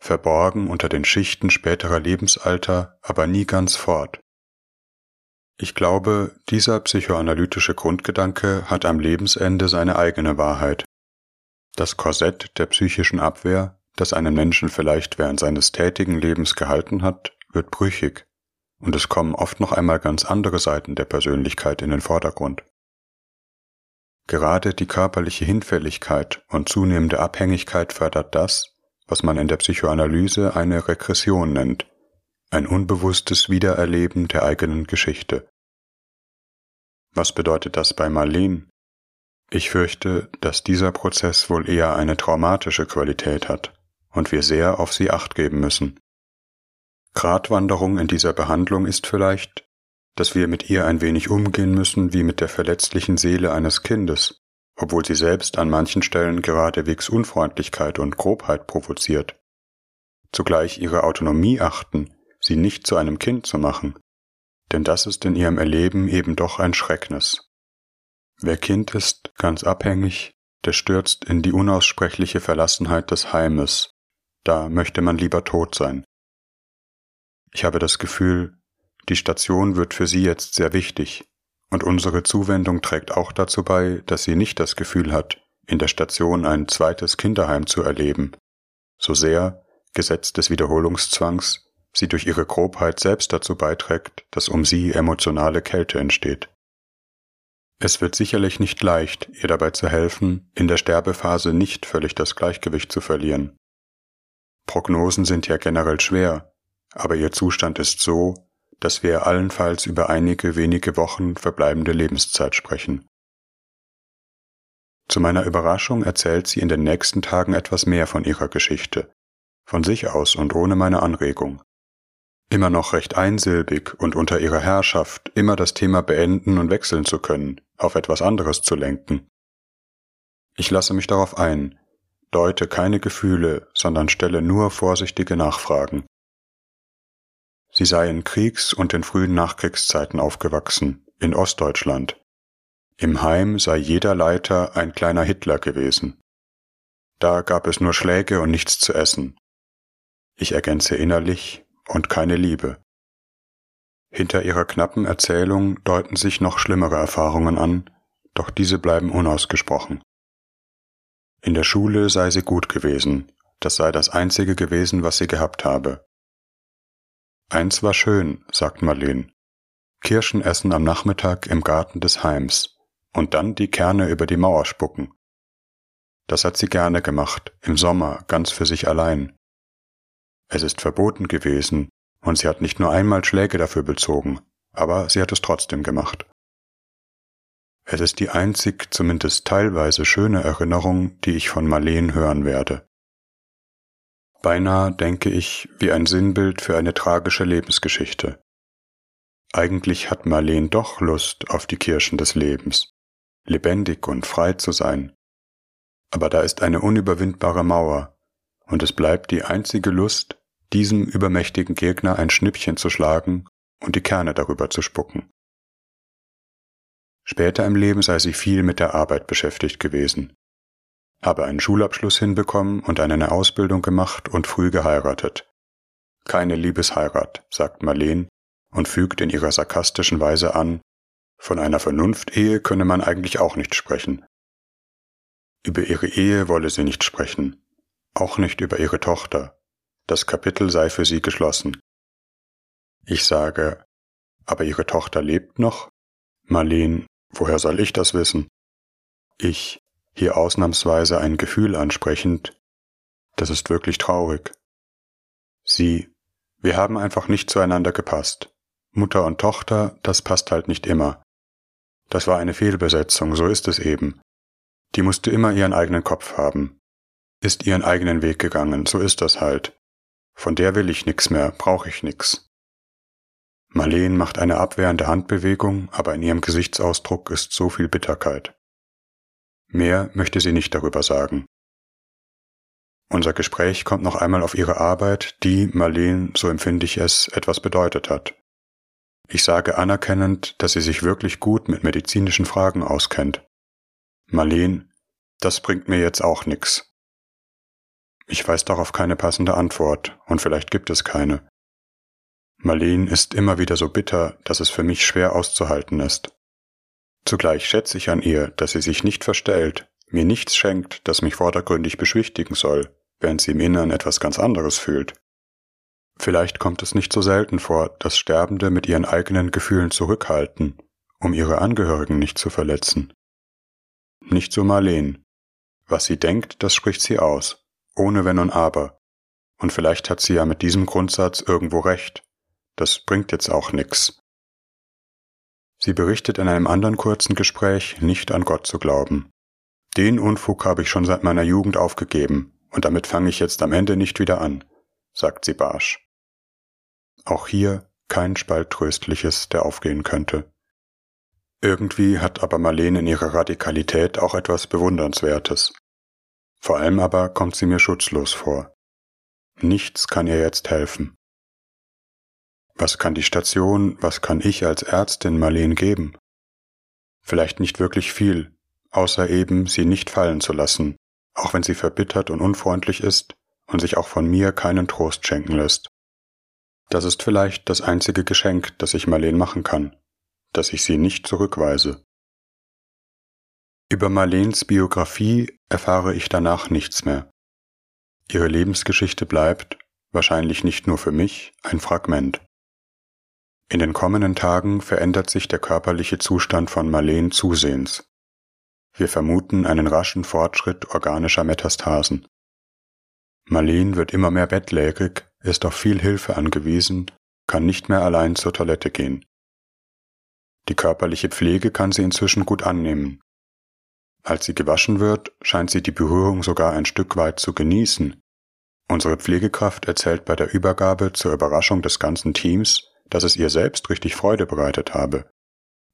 verborgen unter den Schichten späterer Lebensalter, aber nie ganz fort. Ich glaube, dieser psychoanalytische Grundgedanke hat am Lebensende seine eigene Wahrheit. Das Korsett der psychischen Abwehr, das einen Menschen vielleicht während seines tätigen Lebens gehalten hat, wird brüchig, und es kommen oft noch einmal ganz andere Seiten der Persönlichkeit in den Vordergrund. Gerade die körperliche Hinfälligkeit und zunehmende Abhängigkeit fördert das, was man in der Psychoanalyse eine Regression nennt, ein unbewusstes Wiedererleben der eigenen Geschichte. Was bedeutet das bei Marlene? Ich fürchte, dass dieser Prozess wohl eher eine traumatische Qualität hat und wir sehr auf sie acht geben müssen. Gratwanderung in dieser Behandlung ist vielleicht, dass wir mit ihr ein wenig umgehen müssen wie mit der verletzlichen Seele eines Kindes, obwohl sie selbst an manchen Stellen geradewegs Unfreundlichkeit und Grobheit provoziert. Zugleich ihre Autonomie achten, sie nicht zu einem Kind zu machen, denn das ist in ihrem Erleben eben doch ein Schrecknis. Wer Kind ist, ganz abhängig, der stürzt in die unaussprechliche Verlassenheit des Heimes, da möchte man lieber tot sein. Ich habe das Gefühl, die Station wird für sie jetzt sehr wichtig, und unsere Zuwendung trägt auch dazu bei, dass sie nicht das Gefühl hat, in der Station ein zweites Kinderheim zu erleben, so sehr, Gesetz des Wiederholungszwangs, sie durch ihre Grobheit selbst dazu beiträgt, dass um sie emotionale Kälte entsteht. Es wird sicherlich nicht leicht, ihr dabei zu helfen, in der Sterbephase nicht völlig das Gleichgewicht zu verlieren. Prognosen sind ja generell schwer, aber ihr Zustand ist so, dass wir allenfalls über einige wenige Wochen verbleibende Lebenszeit sprechen. Zu meiner Überraschung erzählt sie in den nächsten Tagen etwas mehr von ihrer Geschichte, von sich aus und ohne meine Anregung. Immer noch recht einsilbig und unter ihrer Herrschaft immer das Thema beenden und wechseln zu können, auf etwas anderes zu lenken. Ich lasse mich darauf ein, deute keine Gefühle, sondern stelle nur vorsichtige Nachfragen. Sie sei in Kriegs- und in frühen Nachkriegszeiten aufgewachsen, in Ostdeutschland. Im Heim sei jeder Leiter ein kleiner Hitler gewesen. Da gab es nur Schläge und nichts zu essen. Ich ergänze innerlich und keine Liebe. Hinter ihrer knappen Erzählung deuten sich noch schlimmere Erfahrungen an, doch diese bleiben unausgesprochen. In der Schule sei sie gut gewesen, das sei das einzige gewesen, was sie gehabt habe. Eins war schön, sagt Marleen. Kirschen essen am Nachmittag im Garten des Heims und dann die Kerne über die Mauer spucken. Das hat sie gerne gemacht, im Sommer, ganz für sich allein. Es ist verboten gewesen, und sie hat nicht nur einmal Schläge dafür bezogen, aber sie hat es trotzdem gemacht. Es ist die einzig, zumindest teilweise schöne Erinnerung, die ich von Marleen hören werde. Beinahe denke ich wie ein Sinnbild für eine tragische Lebensgeschichte. Eigentlich hat Marleen doch Lust auf die Kirschen des Lebens, lebendig und frei zu sein. Aber da ist eine unüberwindbare Mauer, und es bleibt die einzige Lust, diesem übermächtigen Gegner ein Schnippchen zu schlagen und die Kerne darüber zu spucken. Später im Leben sei sie viel mit der Arbeit beschäftigt gewesen habe einen Schulabschluss hinbekommen und eine Ausbildung gemacht und früh geheiratet. Keine Liebesheirat, sagt Marleen und fügt in ihrer sarkastischen Weise an, von einer Vernunftehe könne man eigentlich auch nicht sprechen. Über ihre Ehe wolle sie nicht sprechen, auch nicht über ihre Tochter. Das Kapitel sei für sie geschlossen. Ich sage, aber ihre Tochter lebt noch? Marleen, woher soll ich das wissen? Ich, hier ausnahmsweise ein Gefühl ansprechend, das ist wirklich traurig. Sie, wir haben einfach nicht zueinander gepasst. Mutter und Tochter, das passt halt nicht immer. Das war eine Fehlbesetzung, so ist es eben. Die musste immer ihren eigenen Kopf haben. Ist ihren eigenen Weg gegangen, so ist das halt. Von der will ich nix mehr, brauche ich nix. Marleen macht eine abwehrende Handbewegung, aber in ihrem Gesichtsausdruck ist so viel Bitterkeit. Mehr möchte sie nicht darüber sagen. Unser Gespräch kommt noch einmal auf ihre Arbeit, die, Marleen, so empfinde ich es, etwas bedeutet hat. Ich sage anerkennend, dass sie sich wirklich gut mit medizinischen Fragen auskennt. Marleen, das bringt mir jetzt auch nix. Ich weiß darauf keine passende Antwort, und vielleicht gibt es keine. Marleen ist immer wieder so bitter, dass es für mich schwer auszuhalten ist. Zugleich schätze ich an ihr, dass sie sich nicht verstellt, mir nichts schenkt, das mich vordergründig beschwichtigen soll, während sie im Innern etwas ganz anderes fühlt. Vielleicht kommt es nicht so selten vor, dass Sterbende mit ihren eigenen Gefühlen zurückhalten, um ihre Angehörigen nicht zu verletzen. Nicht so Marleen. Was sie denkt, das spricht sie aus, ohne Wenn und Aber. Und vielleicht hat sie ja mit diesem Grundsatz irgendwo recht. Das bringt jetzt auch nix. Sie berichtet in einem anderen kurzen Gespräch, nicht an Gott zu glauben. Den Unfug habe ich schon seit meiner Jugend aufgegeben, und damit fange ich jetzt am Ende nicht wieder an, sagt sie barsch. Auch hier kein Spalt Tröstliches, der aufgehen könnte. Irgendwie hat aber Marlene in ihrer Radikalität auch etwas Bewundernswertes. Vor allem aber kommt sie mir schutzlos vor. Nichts kann ihr jetzt helfen. Was kann die Station, was kann ich als Ärztin Marleen geben? Vielleicht nicht wirklich viel, außer eben sie nicht fallen zu lassen, auch wenn sie verbittert und unfreundlich ist und sich auch von mir keinen Trost schenken lässt. Das ist vielleicht das einzige Geschenk, das ich Marleen machen kann, dass ich sie nicht zurückweise. Über Marleens Biografie erfahre ich danach nichts mehr. Ihre Lebensgeschichte bleibt, wahrscheinlich nicht nur für mich, ein Fragment. In den kommenden Tagen verändert sich der körperliche Zustand von Marleen zusehends. Wir vermuten einen raschen Fortschritt organischer Metastasen. Marleen wird immer mehr bettlägerig, ist auf viel Hilfe angewiesen, kann nicht mehr allein zur Toilette gehen. Die körperliche Pflege kann sie inzwischen gut annehmen. Als sie gewaschen wird, scheint sie die Berührung sogar ein Stück weit zu genießen. Unsere Pflegekraft erzählt bei der Übergabe zur Überraschung des ganzen Teams, dass es ihr selbst richtig Freude bereitet habe.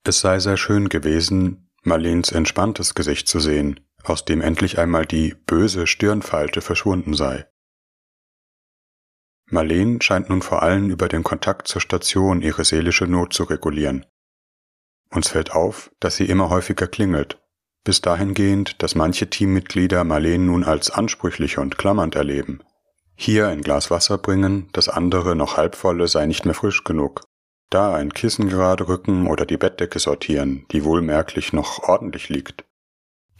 Es sei sehr schön gewesen, Marleens entspanntes Gesicht zu sehen, aus dem endlich einmal die böse Stirnfalte verschwunden sei. Marleen scheint nun vor allem über den Kontakt zur Station ihre seelische Not zu regulieren. Uns fällt auf, dass sie immer häufiger klingelt, bis dahingehend, dass manche Teammitglieder Marleen nun als ansprüchlich und klammernd erleben. Hier ein Glas Wasser bringen, das andere noch halbvolle sei nicht mehr frisch genug. Da ein Kissen gerade rücken oder die Bettdecke sortieren, die wohlmerklich noch ordentlich liegt.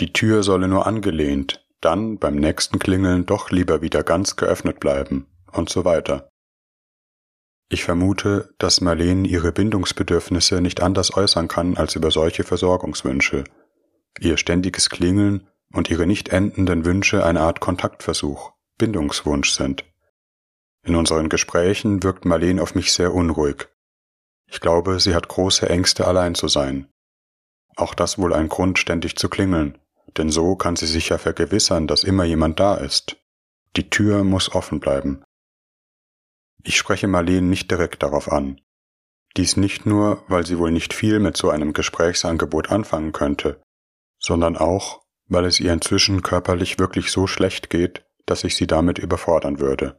Die Tür solle nur angelehnt, dann beim nächsten Klingeln doch lieber wieder ganz geöffnet bleiben und so weiter. Ich vermute, dass Marleen ihre Bindungsbedürfnisse nicht anders äußern kann als über solche Versorgungswünsche. Ihr ständiges Klingeln und ihre nicht endenden Wünsche eine Art Kontaktversuch, Bindungswunsch sind. In unseren Gesprächen wirkt Marleen auf mich sehr unruhig. Ich glaube, sie hat große Ängste, allein zu sein. Auch das wohl ein Grund, ständig zu klingeln, denn so kann sie sich ja vergewissern, dass immer jemand da ist. Die Tür muss offen bleiben. Ich spreche Marleen nicht direkt darauf an. Dies nicht nur, weil sie wohl nicht viel mit so einem Gesprächsangebot anfangen könnte, sondern auch, weil es ihr inzwischen körperlich wirklich so schlecht geht, dass ich sie damit überfordern würde.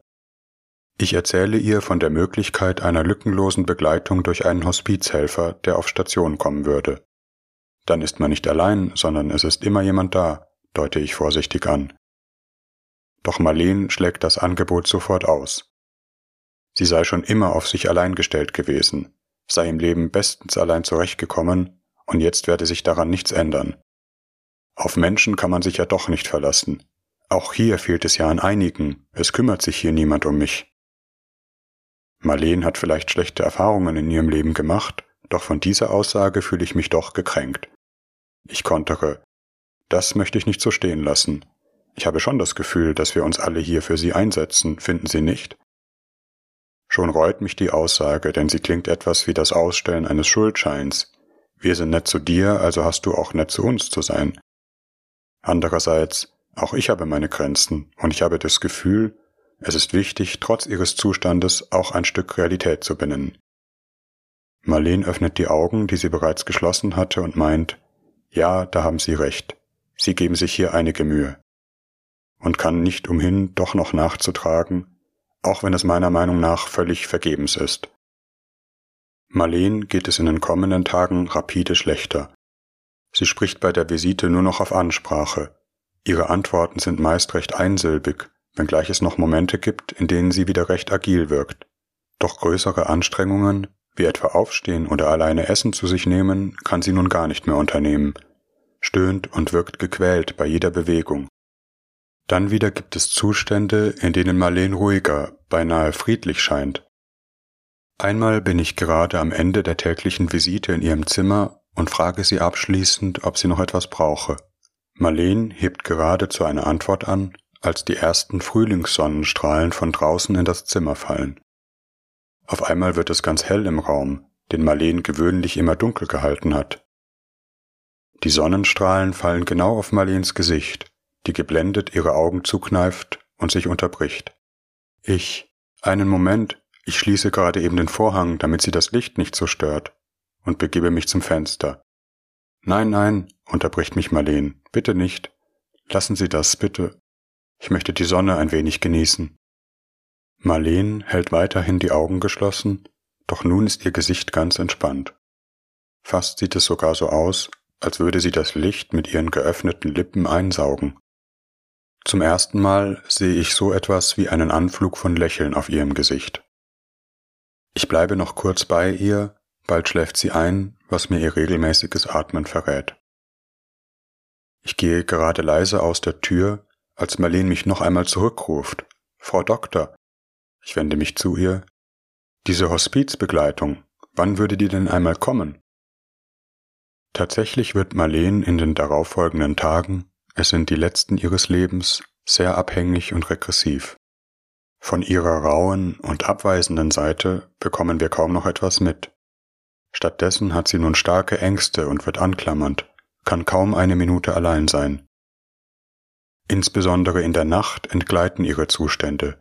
Ich erzähle ihr von der Möglichkeit einer lückenlosen Begleitung durch einen Hospizhelfer, der auf Station kommen würde. Dann ist man nicht allein, sondern es ist immer jemand da, deute ich vorsichtig an. Doch Marleen schlägt das Angebot sofort aus. Sie sei schon immer auf sich allein gestellt gewesen, sei im Leben bestens allein zurechtgekommen, und jetzt werde sich daran nichts ändern. Auf Menschen kann man sich ja doch nicht verlassen. Auch hier fehlt es ja an einigen, es kümmert sich hier niemand um mich. Marleen hat vielleicht schlechte Erfahrungen in ihrem Leben gemacht, doch von dieser Aussage fühle ich mich doch gekränkt. Ich kontere, das möchte ich nicht so stehen lassen. Ich habe schon das Gefühl, dass wir uns alle hier für Sie einsetzen, finden Sie nicht? Schon reut mich die Aussage, denn sie klingt etwas wie das Ausstellen eines Schuldscheins. Wir sind nett zu dir, also hast du auch nett zu uns zu sein. Andererseits, auch ich habe meine Grenzen und ich habe das Gefühl, es ist wichtig, trotz ihres Zustandes auch ein Stück Realität zu benennen. Marleen öffnet die Augen, die sie bereits geschlossen hatte, und meint, ja, da haben Sie recht. Sie geben sich hier einige Mühe. Und kann nicht umhin, doch noch nachzutragen, auch wenn es meiner Meinung nach völlig vergebens ist. Marleen geht es in den kommenden Tagen rapide schlechter. Sie spricht bei der Visite nur noch auf Ansprache. Ihre Antworten sind meist recht einsilbig, wenngleich es noch Momente gibt, in denen sie wieder recht agil wirkt. Doch größere Anstrengungen, wie etwa aufstehen oder alleine Essen zu sich nehmen, kann sie nun gar nicht mehr unternehmen, stöhnt und wirkt gequält bei jeder Bewegung. Dann wieder gibt es Zustände, in denen Marleen ruhiger, beinahe friedlich scheint. Einmal bin ich gerade am Ende der täglichen Visite in ihrem Zimmer und frage sie abschließend, ob sie noch etwas brauche. Marleen hebt gerade zu einer Antwort an, als die ersten Frühlingssonnenstrahlen von draußen in das Zimmer fallen. Auf einmal wird es ganz hell im Raum, den Marleen gewöhnlich immer dunkel gehalten hat. Die Sonnenstrahlen fallen genau auf Marleens Gesicht, die geblendet ihre Augen zukneift und sich unterbricht. Ich, einen Moment, ich schließe gerade eben den Vorhang, damit sie das Licht nicht so stört, und begebe mich zum Fenster. Nein, nein, unterbricht mich Marleen, bitte nicht. Lassen Sie das, bitte. Ich möchte die Sonne ein wenig genießen. Marleen hält weiterhin die Augen geschlossen, doch nun ist ihr Gesicht ganz entspannt. Fast sieht es sogar so aus, als würde sie das Licht mit ihren geöffneten Lippen einsaugen. Zum ersten Mal sehe ich so etwas wie einen Anflug von Lächeln auf ihrem Gesicht. Ich bleibe noch kurz bei ihr, bald schläft sie ein, was mir ihr regelmäßiges Atmen verrät. Ich gehe gerade leise aus der Tür, als Marlene mich noch einmal zurückruft. Frau Doktor. Ich wende mich zu ihr. Diese Hospizbegleitung, wann würde die denn einmal kommen? Tatsächlich wird Marleen in den darauffolgenden Tagen, es sind die letzten ihres Lebens, sehr abhängig und regressiv. Von ihrer rauen und abweisenden Seite bekommen wir kaum noch etwas mit. Stattdessen hat sie nun starke Ängste und wird anklammernd, kann kaum eine Minute allein sein. Insbesondere in der Nacht entgleiten ihre Zustände.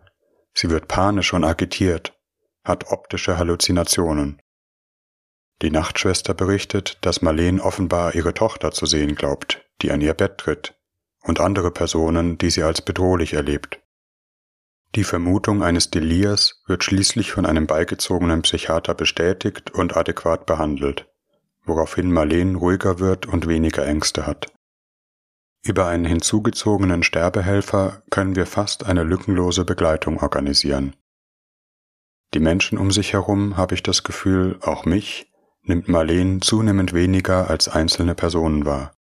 Sie wird panisch und agitiert, hat optische Halluzinationen. Die Nachtschwester berichtet, dass Marleen offenbar ihre Tochter zu sehen glaubt, die an ihr Bett tritt, und andere Personen, die sie als bedrohlich erlebt. Die Vermutung eines Delirs wird schließlich von einem beigezogenen Psychiater bestätigt und adäquat behandelt, woraufhin Marleen ruhiger wird und weniger Ängste hat. Über einen hinzugezogenen Sterbehelfer können wir fast eine lückenlose Begleitung organisieren. Die Menschen um sich herum, habe ich das Gefühl, auch mich, nimmt Marleen zunehmend weniger als einzelne Personen wahr.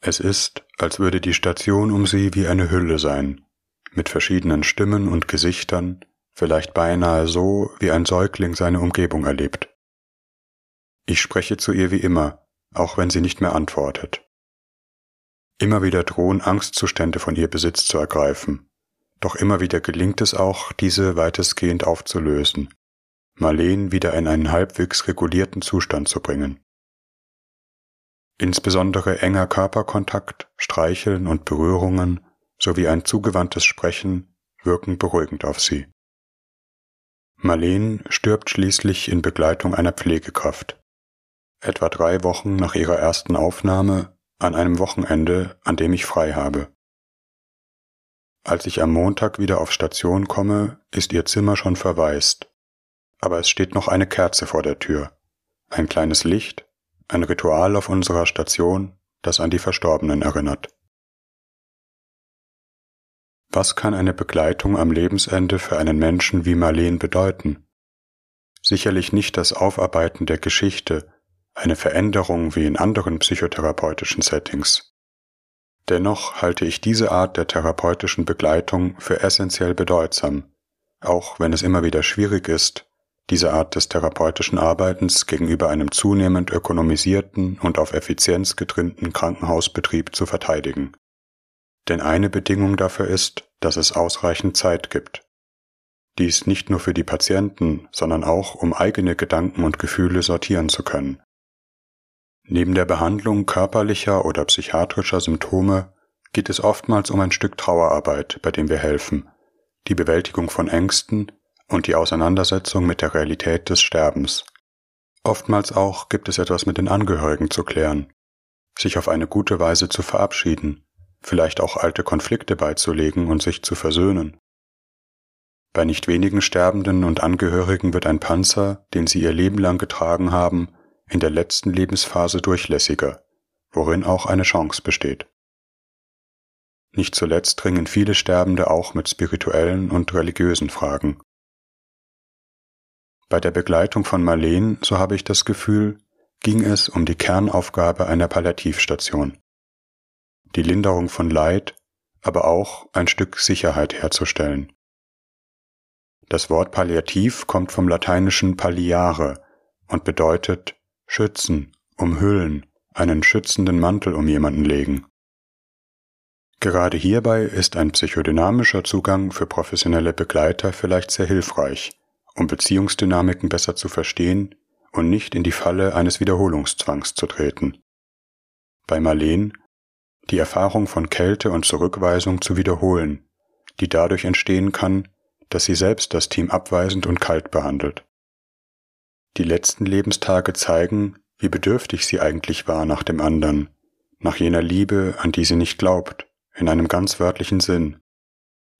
Es ist, als würde die Station um sie wie eine Hülle sein, mit verschiedenen Stimmen und Gesichtern, vielleicht beinahe so, wie ein Säugling seine Umgebung erlebt. Ich spreche zu ihr wie immer, auch wenn sie nicht mehr antwortet. Immer wieder drohen Angstzustände von ihr Besitz zu ergreifen, doch immer wieder gelingt es auch, diese weitestgehend aufzulösen, Marleen wieder in einen halbwegs regulierten Zustand zu bringen. Insbesondere enger Körperkontakt, Streicheln und Berührungen sowie ein zugewandtes Sprechen wirken beruhigend auf sie. Marleen stirbt schließlich in Begleitung einer Pflegekraft. Etwa drei Wochen nach ihrer ersten Aufnahme an einem Wochenende, an dem ich frei habe. Als ich am Montag wieder auf Station komme, ist ihr Zimmer schon verwaist aber es steht noch eine Kerze vor der Tür, ein kleines Licht, ein Ritual auf unserer Station, das an die Verstorbenen erinnert. Was kann eine Begleitung am Lebensende für einen Menschen wie Marleen bedeuten? Sicherlich nicht das Aufarbeiten der Geschichte, eine Veränderung wie in anderen psychotherapeutischen Settings. Dennoch halte ich diese Art der therapeutischen Begleitung für essentiell bedeutsam, auch wenn es immer wieder schwierig ist, diese Art des therapeutischen Arbeitens gegenüber einem zunehmend ökonomisierten und auf Effizienz getrimmten Krankenhausbetrieb zu verteidigen. Denn eine Bedingung dafür ist, dass es ausreichend Zeit gibt. Dies nicht nur für die Patienten, sondern auch um eigene Gedanken und Gefühle sortieren zu können. Neben der Behandlung körperlicher oder psychiatrischer Symptome geht es oftmals um ein Stück Trauerarbeit, bei dem wir helfen, die Bewältigung von Ängsten, und die Auseinandersetzung mit der Realität des Sterbens. Oftmals auch gibt es etwas mit den Angehörigen zu klären, sich auf eine gute Weise zu verabschieden, vielleicht auch alte Konflikte beizulegen und sich zu versöhnen. Bei nicht wenigen Sterbenden und Angehörigen wird ein Panzer, den sie ihr Leben lang getragen haben, in der letzten Lebensphase durchlässiger, worin auch eine Chance besteht. Nicht zuletzt dringen viele Sterbende auch mit spirituellen und religiösen Fragen. Bei der Begleitung von Marleen, so habe ich das Gefühl, ging es um die Kernaufgabe einer Palliativstation. Die Linderung von Leid, aber auch ein Stück Sicherheit herzustellen. Das Wort Palliativ kommt vom lateinischen palliare und bedeutet schützen, umhüllen, einen schützenden Mantel um jemanden legen. Gerade hierbei ist ein psychodynamischer Zugang für professionelle Begleiter vielleicht sehr hilfreich, um Beziehungsdynamiken besser zu verstehen und nicht in die Falle eines Wiederholungszwangs zu treten. Bei Marleen die Erfahrung von Kälte und Zurückweisung zu wiederholen, die dadurch entstehen kann, dass sie selbst das Team abweisend und kalt behandelt. Die letzten Lebenstage zeigen, wie bedürftig sie eigentlich war nach dem anderen, nach jener Liebe, an die sie nicht glaubt, in einem ganz wörtlichen Sinn.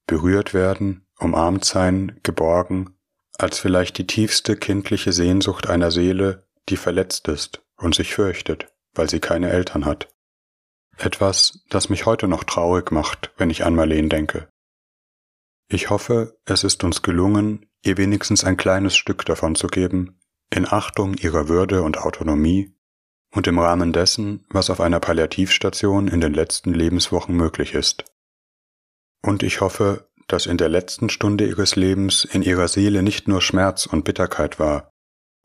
Berührt werden, umarmt sein, geborgen, als vielleicht die tiefste kindliche Sehnsucht einer Seele, die verletzt ist und sich fürchtet, weil sie keine Eltern hat. Etwas, das mich heute noch traurig macht, wenn ich an Marleen denke. Ich hoffe, es ist uns gelungen, ihr wenigstens ein kleines Stück davon zu geben, in Achtung ihrer Würde und Autonomie und im Rahmen dessen, was auf einer Palliativstation in den letzten Lebenswochen möglich ist. Und ich hoffe, dass in der letzten Stunde ihres Lebens in ihrer Seele nicht nur Schmerz und Bitterkeit war,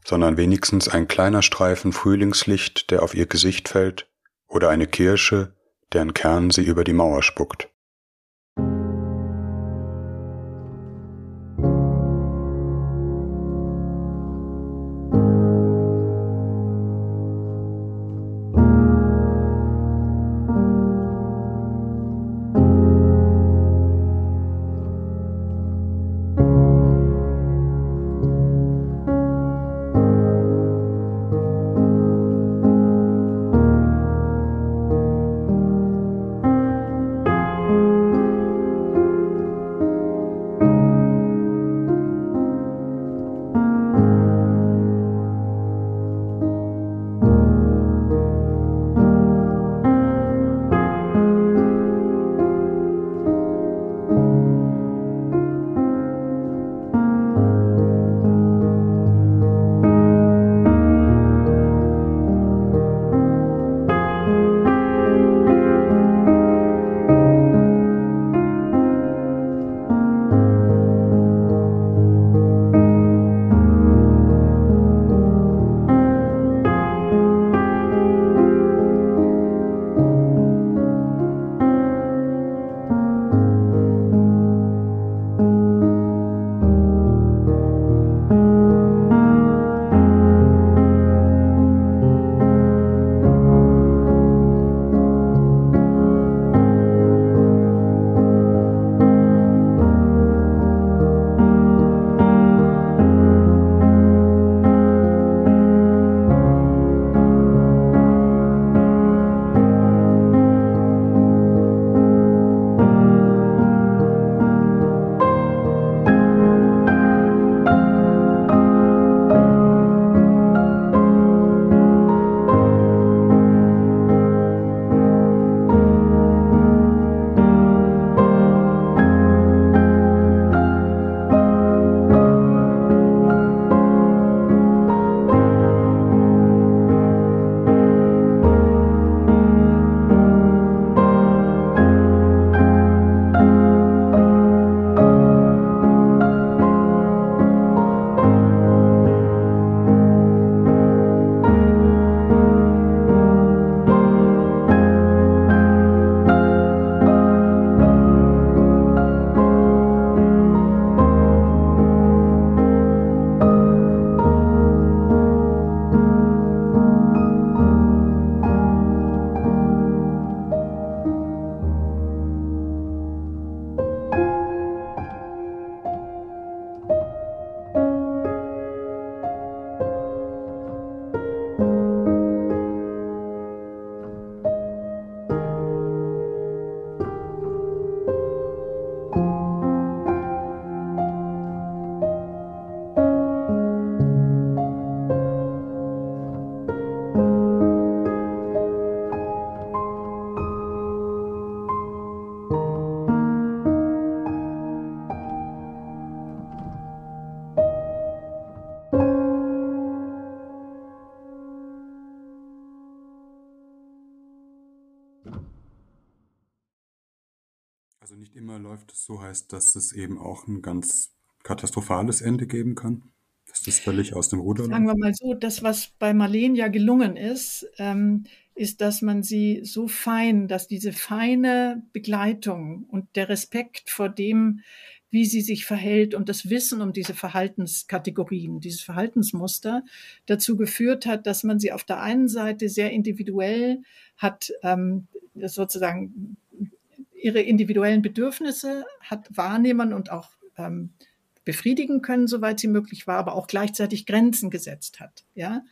sondern wenigstens ein kleiner Streifen Frühlingslicht, der auf ihr Gesicht fällt oder eine Kirsche, deren Kern sie über die Mauer spuckt. So, heißt, dass es eben auch ein ganz katastrophales Ende geben kann? Dass das völlig aus dem Ruder läuft? Sagen wir mal so, das, was bei Marleen ja gelungen ist, ähm, ist, dass man sie so fein, dass diese feine Begleitung und der Respekt vor dem, wie sie sich verhält und das Wissen um diese Verhaltenskategorien, dieses Verhaltensmuster dazu geführt hat, dass man sie auf der einen Seite sehr individuell hat, ähm, sozusagen ihre individuellen Bedürfnisse hat wahrnehmen und auch ähm, befriedigen können, soweit sie möglich war, aber auch gleichzeitig Grenzen gesetzt hat. Ja,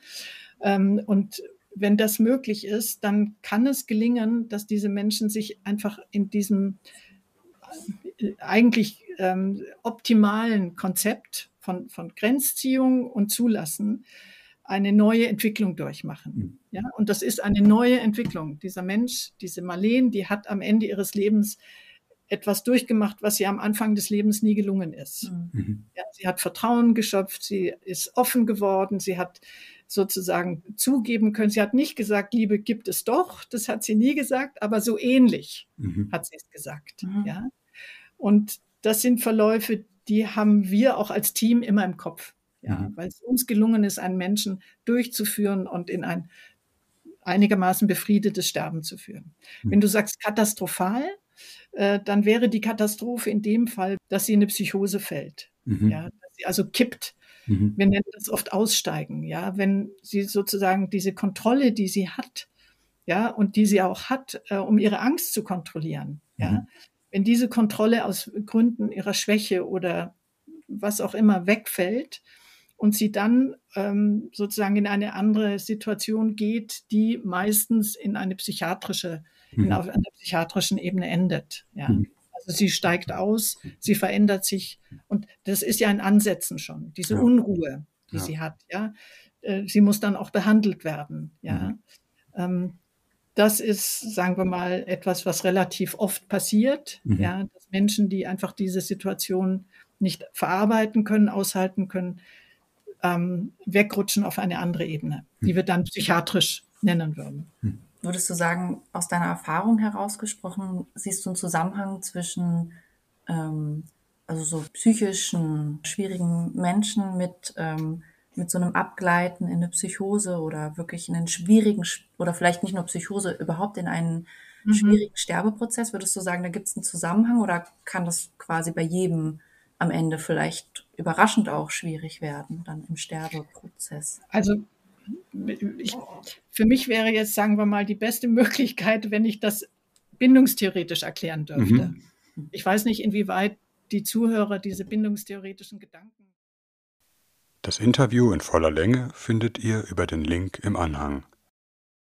ähm, und wenn das möglich ist, dann kann es gelingen, dass diese Menschen sich einfach in diesem äh, eigentlich ähm, optimalen Konzept von, von Grenzziehung und Zulassen eine neue Entwicklung durchmachen. Mhm. Ja, und das ist eine neue Entwicklung. Dieser Mensch, diese Marleen, die hat am Ende ihres Lebens etwas durchgemacht, was ihr am Anfang des Lebens nie gelungen ist. Mhm. Ja, sie hat Vertrauen geschöpft, sie ist offen geworden, sie hat sozusagen zugeben können. Sie hat nicht gesagt, Liebe gibt es doch, das hat sie nie gesagt, aber so ähnlich mhm. hat sie es gesagt. Mhm. Ja? Und das sind Verläufe, die haben wir auch als Team immer im Kopf. Ja, mhm. weil es uns gelungen ist, einen Menschen durchzuführen und in ein einigermaßen befriedetes Sterben zu führen. Mhm. Wenn du sagst katastrophal, äh, dann wäre die Katastrophe in dem Fall, dass sie in eine Psychose fällt. Mhm. Ja, dass sie also kippt. Mhm. Wir nennen das oft Aussteigen. Ja, wenn sie sozusagen diese Kontrolle, die sie hat, ja, und die sie auch hat, äh, um ihre Angst zu kontrollieren, ja, mhm. Wenn diese Kontrolle aus Gründen ihrer Schwäche oder was auch immer wegfällt und sie dann ähm, sozusagen in eine andere Situation geht, die meistens in eine psychiatrische, mhm. in, auf einer psychiatrischen Ebene endet. Ja. Mhm. Also sie steigt aus, sie verändert sich und das ist ja ein Ansetzen schon, diese ja. Unruhe, die ja. sie hat. Ja. Äh, sie muss dann auch behandelt werden. Ja. Mhm. Ähm, das ist, sagen wir mal, etwas, was relativ oft passiert, mhm. ja, dass Menschen, die einfach diese Situation nicht verarbeiten können, aushalten können, ähm, wegrutschen auf eine andere Ebene, die mhm. wir dann psychiatrisch nennen würden. Mhm. Würdest du sagen, aus deiner Erfahrung herausgesprochen, siehst du einen Zusammenhang zwischen ähm, also so psychischen, schwierigen Menschen mit ähm, mit so einem Abgleiten in eine Psychose oder wirklich in einen schwierigen oder vielleicht nicht nur Psychose, überhaupt in einen mhm. schwierigen Sterbeprozess? Würdest du sagen, da gibt es einen Zusammenhang oder kann das quasi bei jedem am Ende vielleicht überraschend auch schwierig werden, dann im Sterbeprozess? Also ich, für mich wäre jetzt, sagen wir mal, die beste Möglichkeit, wenn ich das bindungstheoretisch erklären dürfte. Mhm. Ich weiß nicht, inwieweit die Zuhörer diese bindungstheoretischen Gedanken das Interview in voller Länge findet ihr über den Link im Anhang